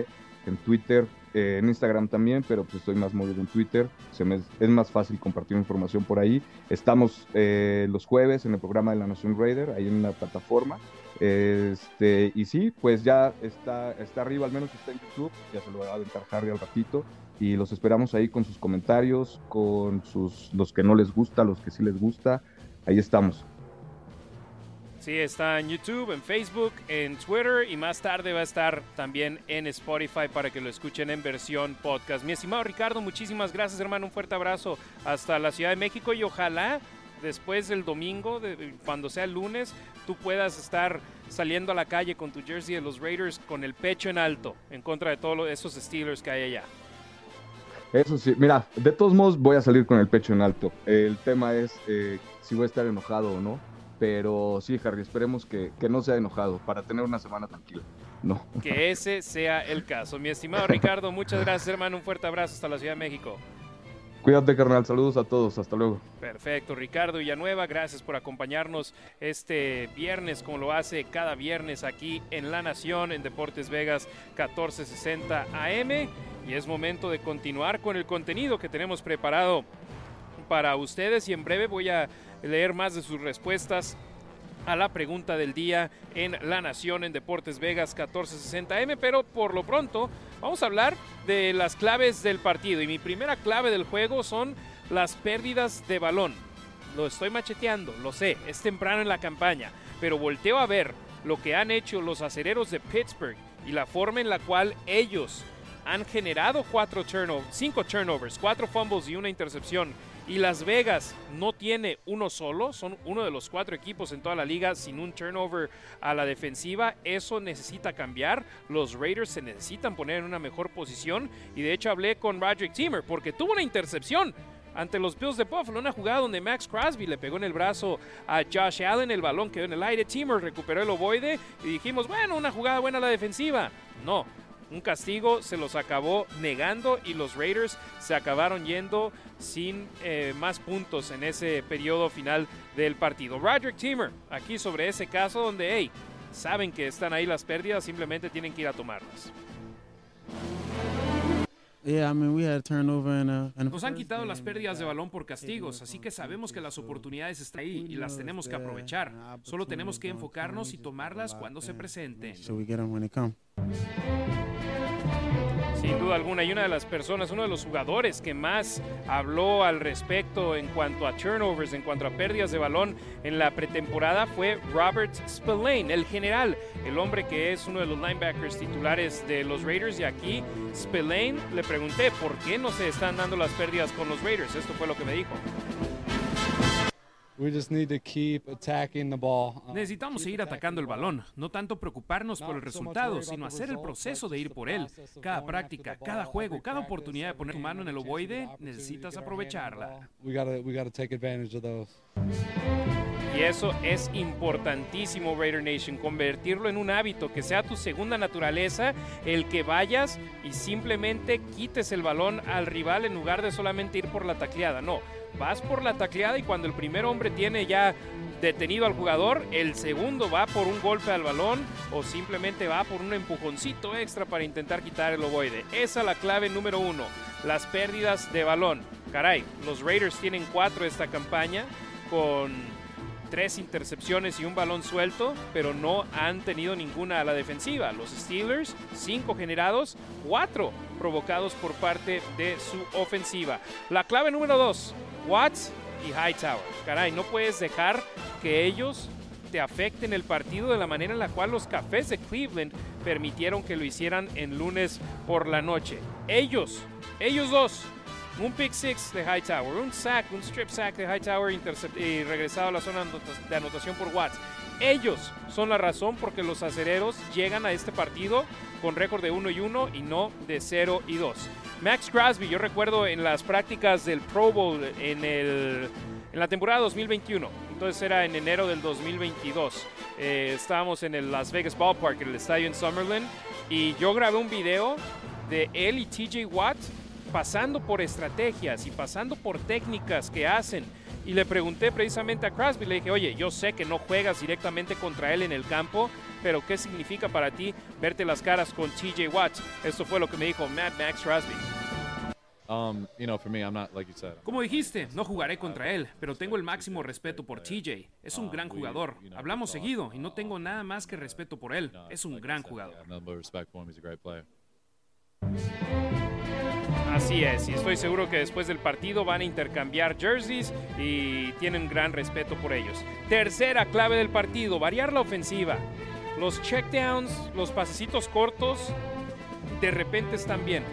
en Twitter, eh, en Instagram también, pero pues estoy más móvil en Twitter. Se me, es más fácil compartir información por ahí. Estamos eh, los jueves en el programa de la Nación Raider, ahí en la plataforma. Este, y sí, pues ya está, está arriba, al menos está en YouTube, ya se lo va a aventar Harry al ratito. Y los esperamos ahí con sus comentarios, con sus los que no les gusta, los que sí les gusta. Ahí estamos. Sí, está en YouTube, en Facebook, en Twitter y más tarde va a estar también en Spotify para que lo escuchen en versión podcast. Mi estimado Ricardo, muchísimas gracias hermano, un fuerte abrazo hasta la Ciudad de México y ojalá después del domingo, cuando sea el lunes, tú puedas estar saliendo a la calle con tu jersey de los Raiders con el pecho en alto en contra de todos esos Steelers que hay allá. Eso sí, mira, de todos modos voy a salir con el pecho en alto. El tema es eh, si voy a estar enojado o no pero sí, Harry, esperemos que, que, no sea enojado para tener una semana tranquila. No. Que ese sea el caso. Mi estimado Ricardo, muchas gracias, hermano. Un fuerte abrazo hasta la Ciudad de México. Cuídate, carnal. Saludos a todos. Hasta luego. Perfecto. Ricardo Villanueva, gracias por acompañarnos este viernes, como lo hace cada viernes aquí en La Nación, en Deportes Vegas 1460 AM. Y es momento de continuar con el contenido que tenemos preparado para ustedes. Y en breve voy a leer más de sus respuestas a la pregunta del día en La Nación en Deportes Vegas 1460M, pero por lo pronto vamos a hablar de las claves del partido y mi primera clave del juego son las pérdidas de balón. Lo estoy macheteando, lo sé, es temprano en la campaña, pero volteo a ver lo que han hecho los acereros de Pittsburgh y la forma en la cual ellos han generado cuatro cinco turnovers, cuatro fumbles y una intercepción y Las Vegas no tiene uno solo, son uno de los cuatro equipos en toda la liga sin un turnover a la defensiva. Eso necesita cambiar. Los Raiders se necesitan poner en una mejor posición. Y de hecho hablé con Roderick Timmer porque tuvo una intercepción ante los Bills de Buffalo, una jugada donde Max Crosby le pegó en el brazo a Josh Allen, el balón quedó en el aire, Timmer recuperó el ovoide y dijimos, bueno, una jugada buena a la defensiva. No, un castigo se los acabó negando y los Raiders se acabaron yendo sin eh, más puntos en ese periodo final del partido. Roderick Timmer, aquí sobre ese caso donde, hey, saben que están ahí las pérdidas, simplemente tienen que ir a tomarlas. Nos han quitado las pérdidas de balón por castigos, así que sabemos que las oportunidades están ahí y las tenemos que aprovechar. Solo tenemos que enfocarnos y tomarlas cuando se presenten. Sin duda alguna, y una de las personas, uno de los jugadores que más habló al respecto en cuanto a turnovers, en cuanto a pérdidas de balón en la pretemporada fue Robert Spillane, el general, el hombre que es uno de los linebackers titulares de los Raiders. Y aquí Spillane le pregunté por qué no se están dando las pérdidas con los Raiders. Esto fue lo que me dijo. Necesitamos seguir atacando el balón, no tanto preocuparnos por el resultado, sino hacer el proceso de ir por él. Cada práctica, cada juego, cada oportunidad de poner tu mano en el ovoide, necesitas aprovecharla. Y eso es importantísimo, Raider Nation, convertirlo en un hábito, que sea tu segunda naturaleza, el que vayas y simplemente quites el balón al rival en lugar de solamente ir por la tacleada. No, vas por la tacleada y cuando el primer hombre tiene ya detenido al jugador, el segundo va por un golpe al balón o simplemente va por un empujoncito extra para intentar quitar el ovoide. Esa es la clave número uno, las pérdidas de balón. Caray, los Raiders tienen cuatro esta campaña con tres intercepciones y un balón suelto, pero no han tenido ninguna a la defensiva. Los Steelers, cinco generados, cuatro provocados por parte de su ofensiva. La clave número dos, Watts y Hightower. Caray, no puedes dejar que ellos te afecten el partido de la manera en la cual los cafés de Cleveland permitieron que lo hicieran en lunes por la noche. Ellos, ellos dos, un pick six de Hightower, un sack, un strip sack de Hightower y regresado a la zona de anotación por Watts. Ellos son la razón por que los acereros llegan a este partido con récord de 1 y 1 y no de 0 y 2. Max Crosby, yo recuerdo en las prácticas del Pro Bowl en la temporada 2021, entonces era en enero del 2022. Eh, estábamos en el Las Vegas Ballpark, en el estadio en Summerlin, y yo grabé un video de él y TJ Watt pasando por estrategias y pasando por técnicas que hacen. Y le pregunté precisamente a Crosby, le dije, oye, yo sé que no juegas directamente contra él en el campo, pero ¿qué significa para ti verte las caras con TJ Watt? Esto fue lo que me dijo Matt Max Crosby. Um, you know, for me, I'm not like you said. Como dijiste, no jugaré contra él, pero tengo el máximo respeto por TJ. Es un gran jugador. Hablamos seguido y no tengo nada más que respeto por él. Es un gran jugador. Así es, y estoy seguro que después del partido van a intercambiar jerseys y tienen gran respeto por ellos. Tercera clave del partido, variar la ofensiva. Los checkdowns, los pasecitos cortos, de repente están bien.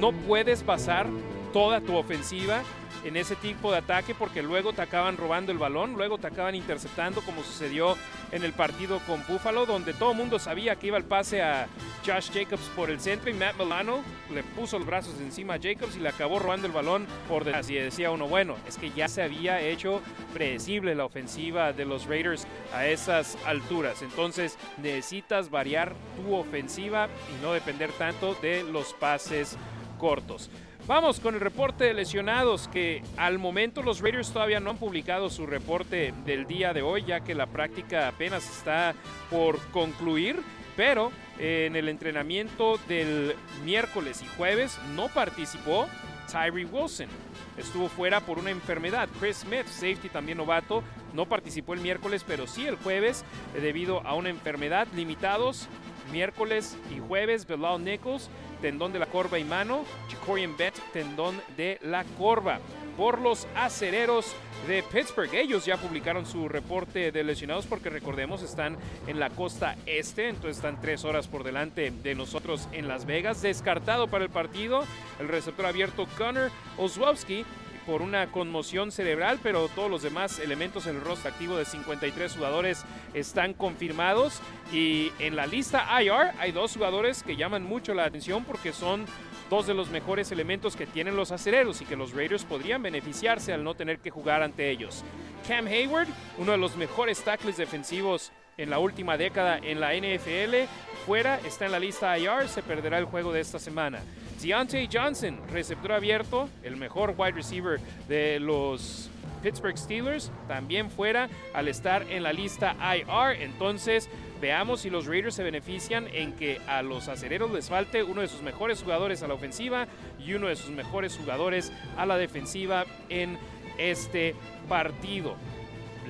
No puedes basar toda tu ofensiva en ese tipo de ataque porque luego te acaban robando el balón, luego te acaban interceptando como sucedió en el partido con Buffalo donde todo el mundo sabía que iba el pase a Josh Jacobs por el centro y Matt Milano le puso los brazos encima a Jacobs y le acabó robando el balón por detrás y decía uno, bueno, es que ya se había hecho predecible la ofensiva de los Raiders a esas alturas, entonces necesitas variar tu ofensiva y no depender tanto de los pases cortos. Vamos con el reporte de lesionados que al momento los Raiders todavía no han publicado su reporte del día de hoy ya que la práctica apenas está por concluir, pero en el entrenamiento del miércoles y jueves no participó Tyree Wilson. Estuvo fuera por una enfermedad. Chris Smith, safety también novato, no participó el miércoles, pero sí el jueves eh, debido a una enfermedad. Limitados miércoles y jueves, Bilal Nichols, tendón de la corva y mano, Chicorian Bett, tendón de la corva. Por los acereros de Pittsburgh, ellos ya publicaron su reporte de lesionados porque recordemos están en la costa este, entonces están tres horas por delante de nosotros en Las Vegas. Descartado para el partido, el receptor abierto Gunnar Oswowski por una conmoción cerebral, pero todos los demás elementos en el rostro activo de 53 jugadores están confirmados. Y en la lista IR hay dos jugadores que llaman mucho la atención porque son dos de los mejores elementos que tienen los acereros y que los Raiders podrían beneficiarse al no tener que jugar ante ellos. Cam Hayward, uno de los mejores tackles defensivos en la última década en la NFL, fuera, está en la lista IR, se perderá el juego de esta semana. Deontay Johnson, receptor abierto, el mejor wide receiver de los Pittsburgh Steelers, también fuera al estar en la lista IR. Entonces, veamos si los Raiders se benefician en que a los acereros les falte uno de sus mejores jugadores a la ofensiva y uno de sus mejores jugadores a la defensiva en este partido.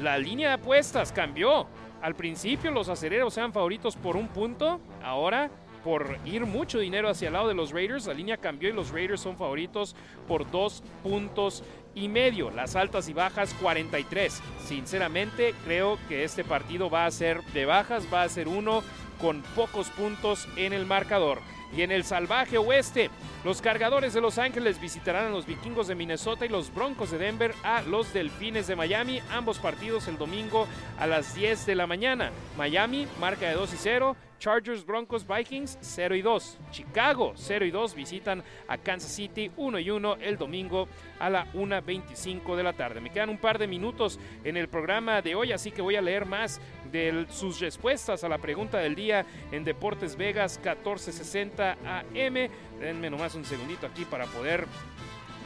La línea de apuestas cambió. Al principio los acereros eran favoritos por un punto, ahora por ir mucho dinero hacia el lado de los Raiders. La línea cambió y los Raiders son favoritos por dos puntos y medio. Las altas y bajas 43. Sinceramente creo que este partido va a ser de bajas, va a ser uno con pocos puntos en el marcador. Y en el salvaje oeste, los cargadores de Los Ángeles visitarán a los vikingos de Minnesota y los broncos de Denver a los delfines de Miami. Ambos partidos el domingo a las 10 de la mañana. Miami marca de 2 y 0. Chargers, Broncos, Vikings 0 y 2. Chicago 0 y 2 visitan a Kansas City 1 y 1 el domingo a la 1.25 de la tarde. Me quedan un par de minutos en el programa de hoy, así que voy a leer más de sus respuestas a la pregunta del día en Deportes Vegas 1460 AM. Denme nomás un segundito aquí para poder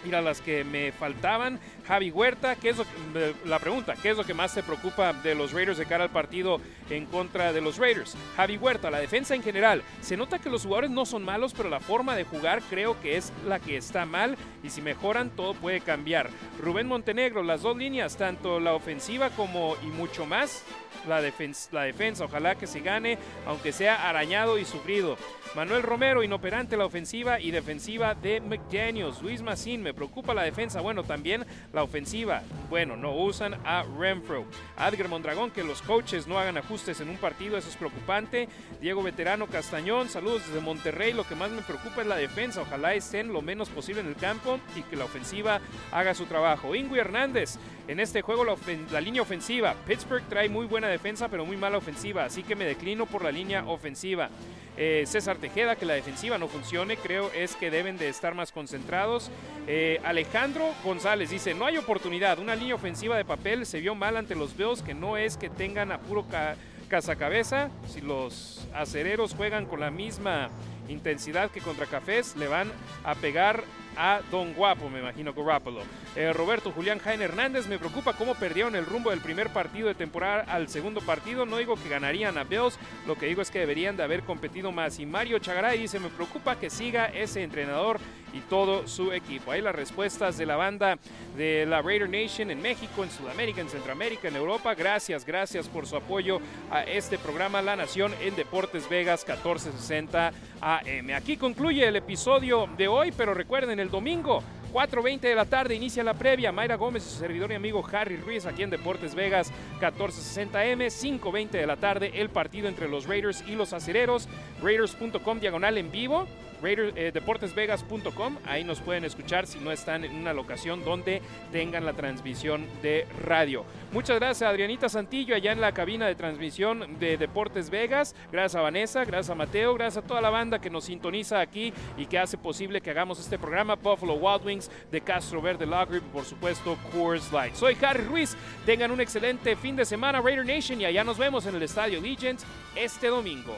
ir a las que me faltaban. Javi Huerta, ¿qué es lo que- la pregunta, ¿qué es lo que más te preocupa de los Raiders de cara al partido en contra de los Raiders? Javi Huerta, la defensa en general. Se nota que los jugadores no son malos, pero la forma de jugar creo que es la que está mal y si mejoran todo puede cambiar. Rubén Montenegro, las dos líneas, tanto la ofensiva como y mucho más la, defensa, la defensa. Ojalá que se gane, aunque sea arañado y sufrido. Manuel Romero, inoperante la ofensiva y defensiva de McDaniels. Luis Massín, me preocupa la defensa. Bueno, también la ofensiva. Bueno, no usan a Renfro. Adger Mondragón, que los coaches no hagan ajustes en un partido, eso es preocupante. Diego Veterano Castañón, saludos desde Monterrey. Lo que más me preocupa es la defensa. Ojalá estén lo menos posible en el campo y que la ofensiva haga su trabajo. Ingui Hernández, en este juego la, la línea ofensiva. Pittsburgh trae muy buena defensa, pero muy mala ofensiva, así que me declino por la línea ofensiva. Eh, César Tejeda, que la defensiva no funcione, creo es que deben de estar más concentrados. Eh, Alejandro González dice, no hay oportunidad, una línea ofensiva de papel se vio mal ante los Bills, que no es que tengan a puro ca- cazacabeza, si los acereros juegan con la misma intensidad que contra Cafés, le van a pegar a Don Guapo, me imagino Garoppolo. Eh, Roberto Julián Jaime Hernández, me preocupa cómo perdieron el rumbo del primer partido de temporada al segundo partido. No digo que ganarían a Bills, lo que digo es que deberían de haber competido más. Y Mario Chagaray dice, me preocupa que siga ese entrenador y todo su equipo. Ahí las respuestas de la banda de la Raider Nation en México, en Sudamérica, en Centroamérica, en Europa. Gracias, gracias por su apoyo a este programa La Nación en Deportes Vegas 1460 AM. Aquí concluye el episodio de hoy, pero recuerden el domingo 4.20 de la tarde inicia la previa. Mayra Gómez su servidor y amigo Harry Ruiz aquí en Deportes Vegas 1460M. 5.20 de la tarde el partido entre los Raiders y los acereros. Raiders.com diagonal en vivo. Eh, deportesvegas.com. Ahí nos pueden escuchar si no están en una locación donde tengan la transmisión de radio. Muchas gracias a Adrianita Santillo allá en la cabina de transmisión de Deportes Vegas. Gracias a Vanessa, gracias a Mateo, gracias a toda la banda que nos sintoniza aquí y que hace posible que hagamos este programa. Buffalo Wild Wings de Castro Verde Lager y por supuesto Coors Light. Soy Harry Ruiz. Tengan un excelente fin de semana Raider Nation y allá nos vemos en el Estadio Legends este domingo.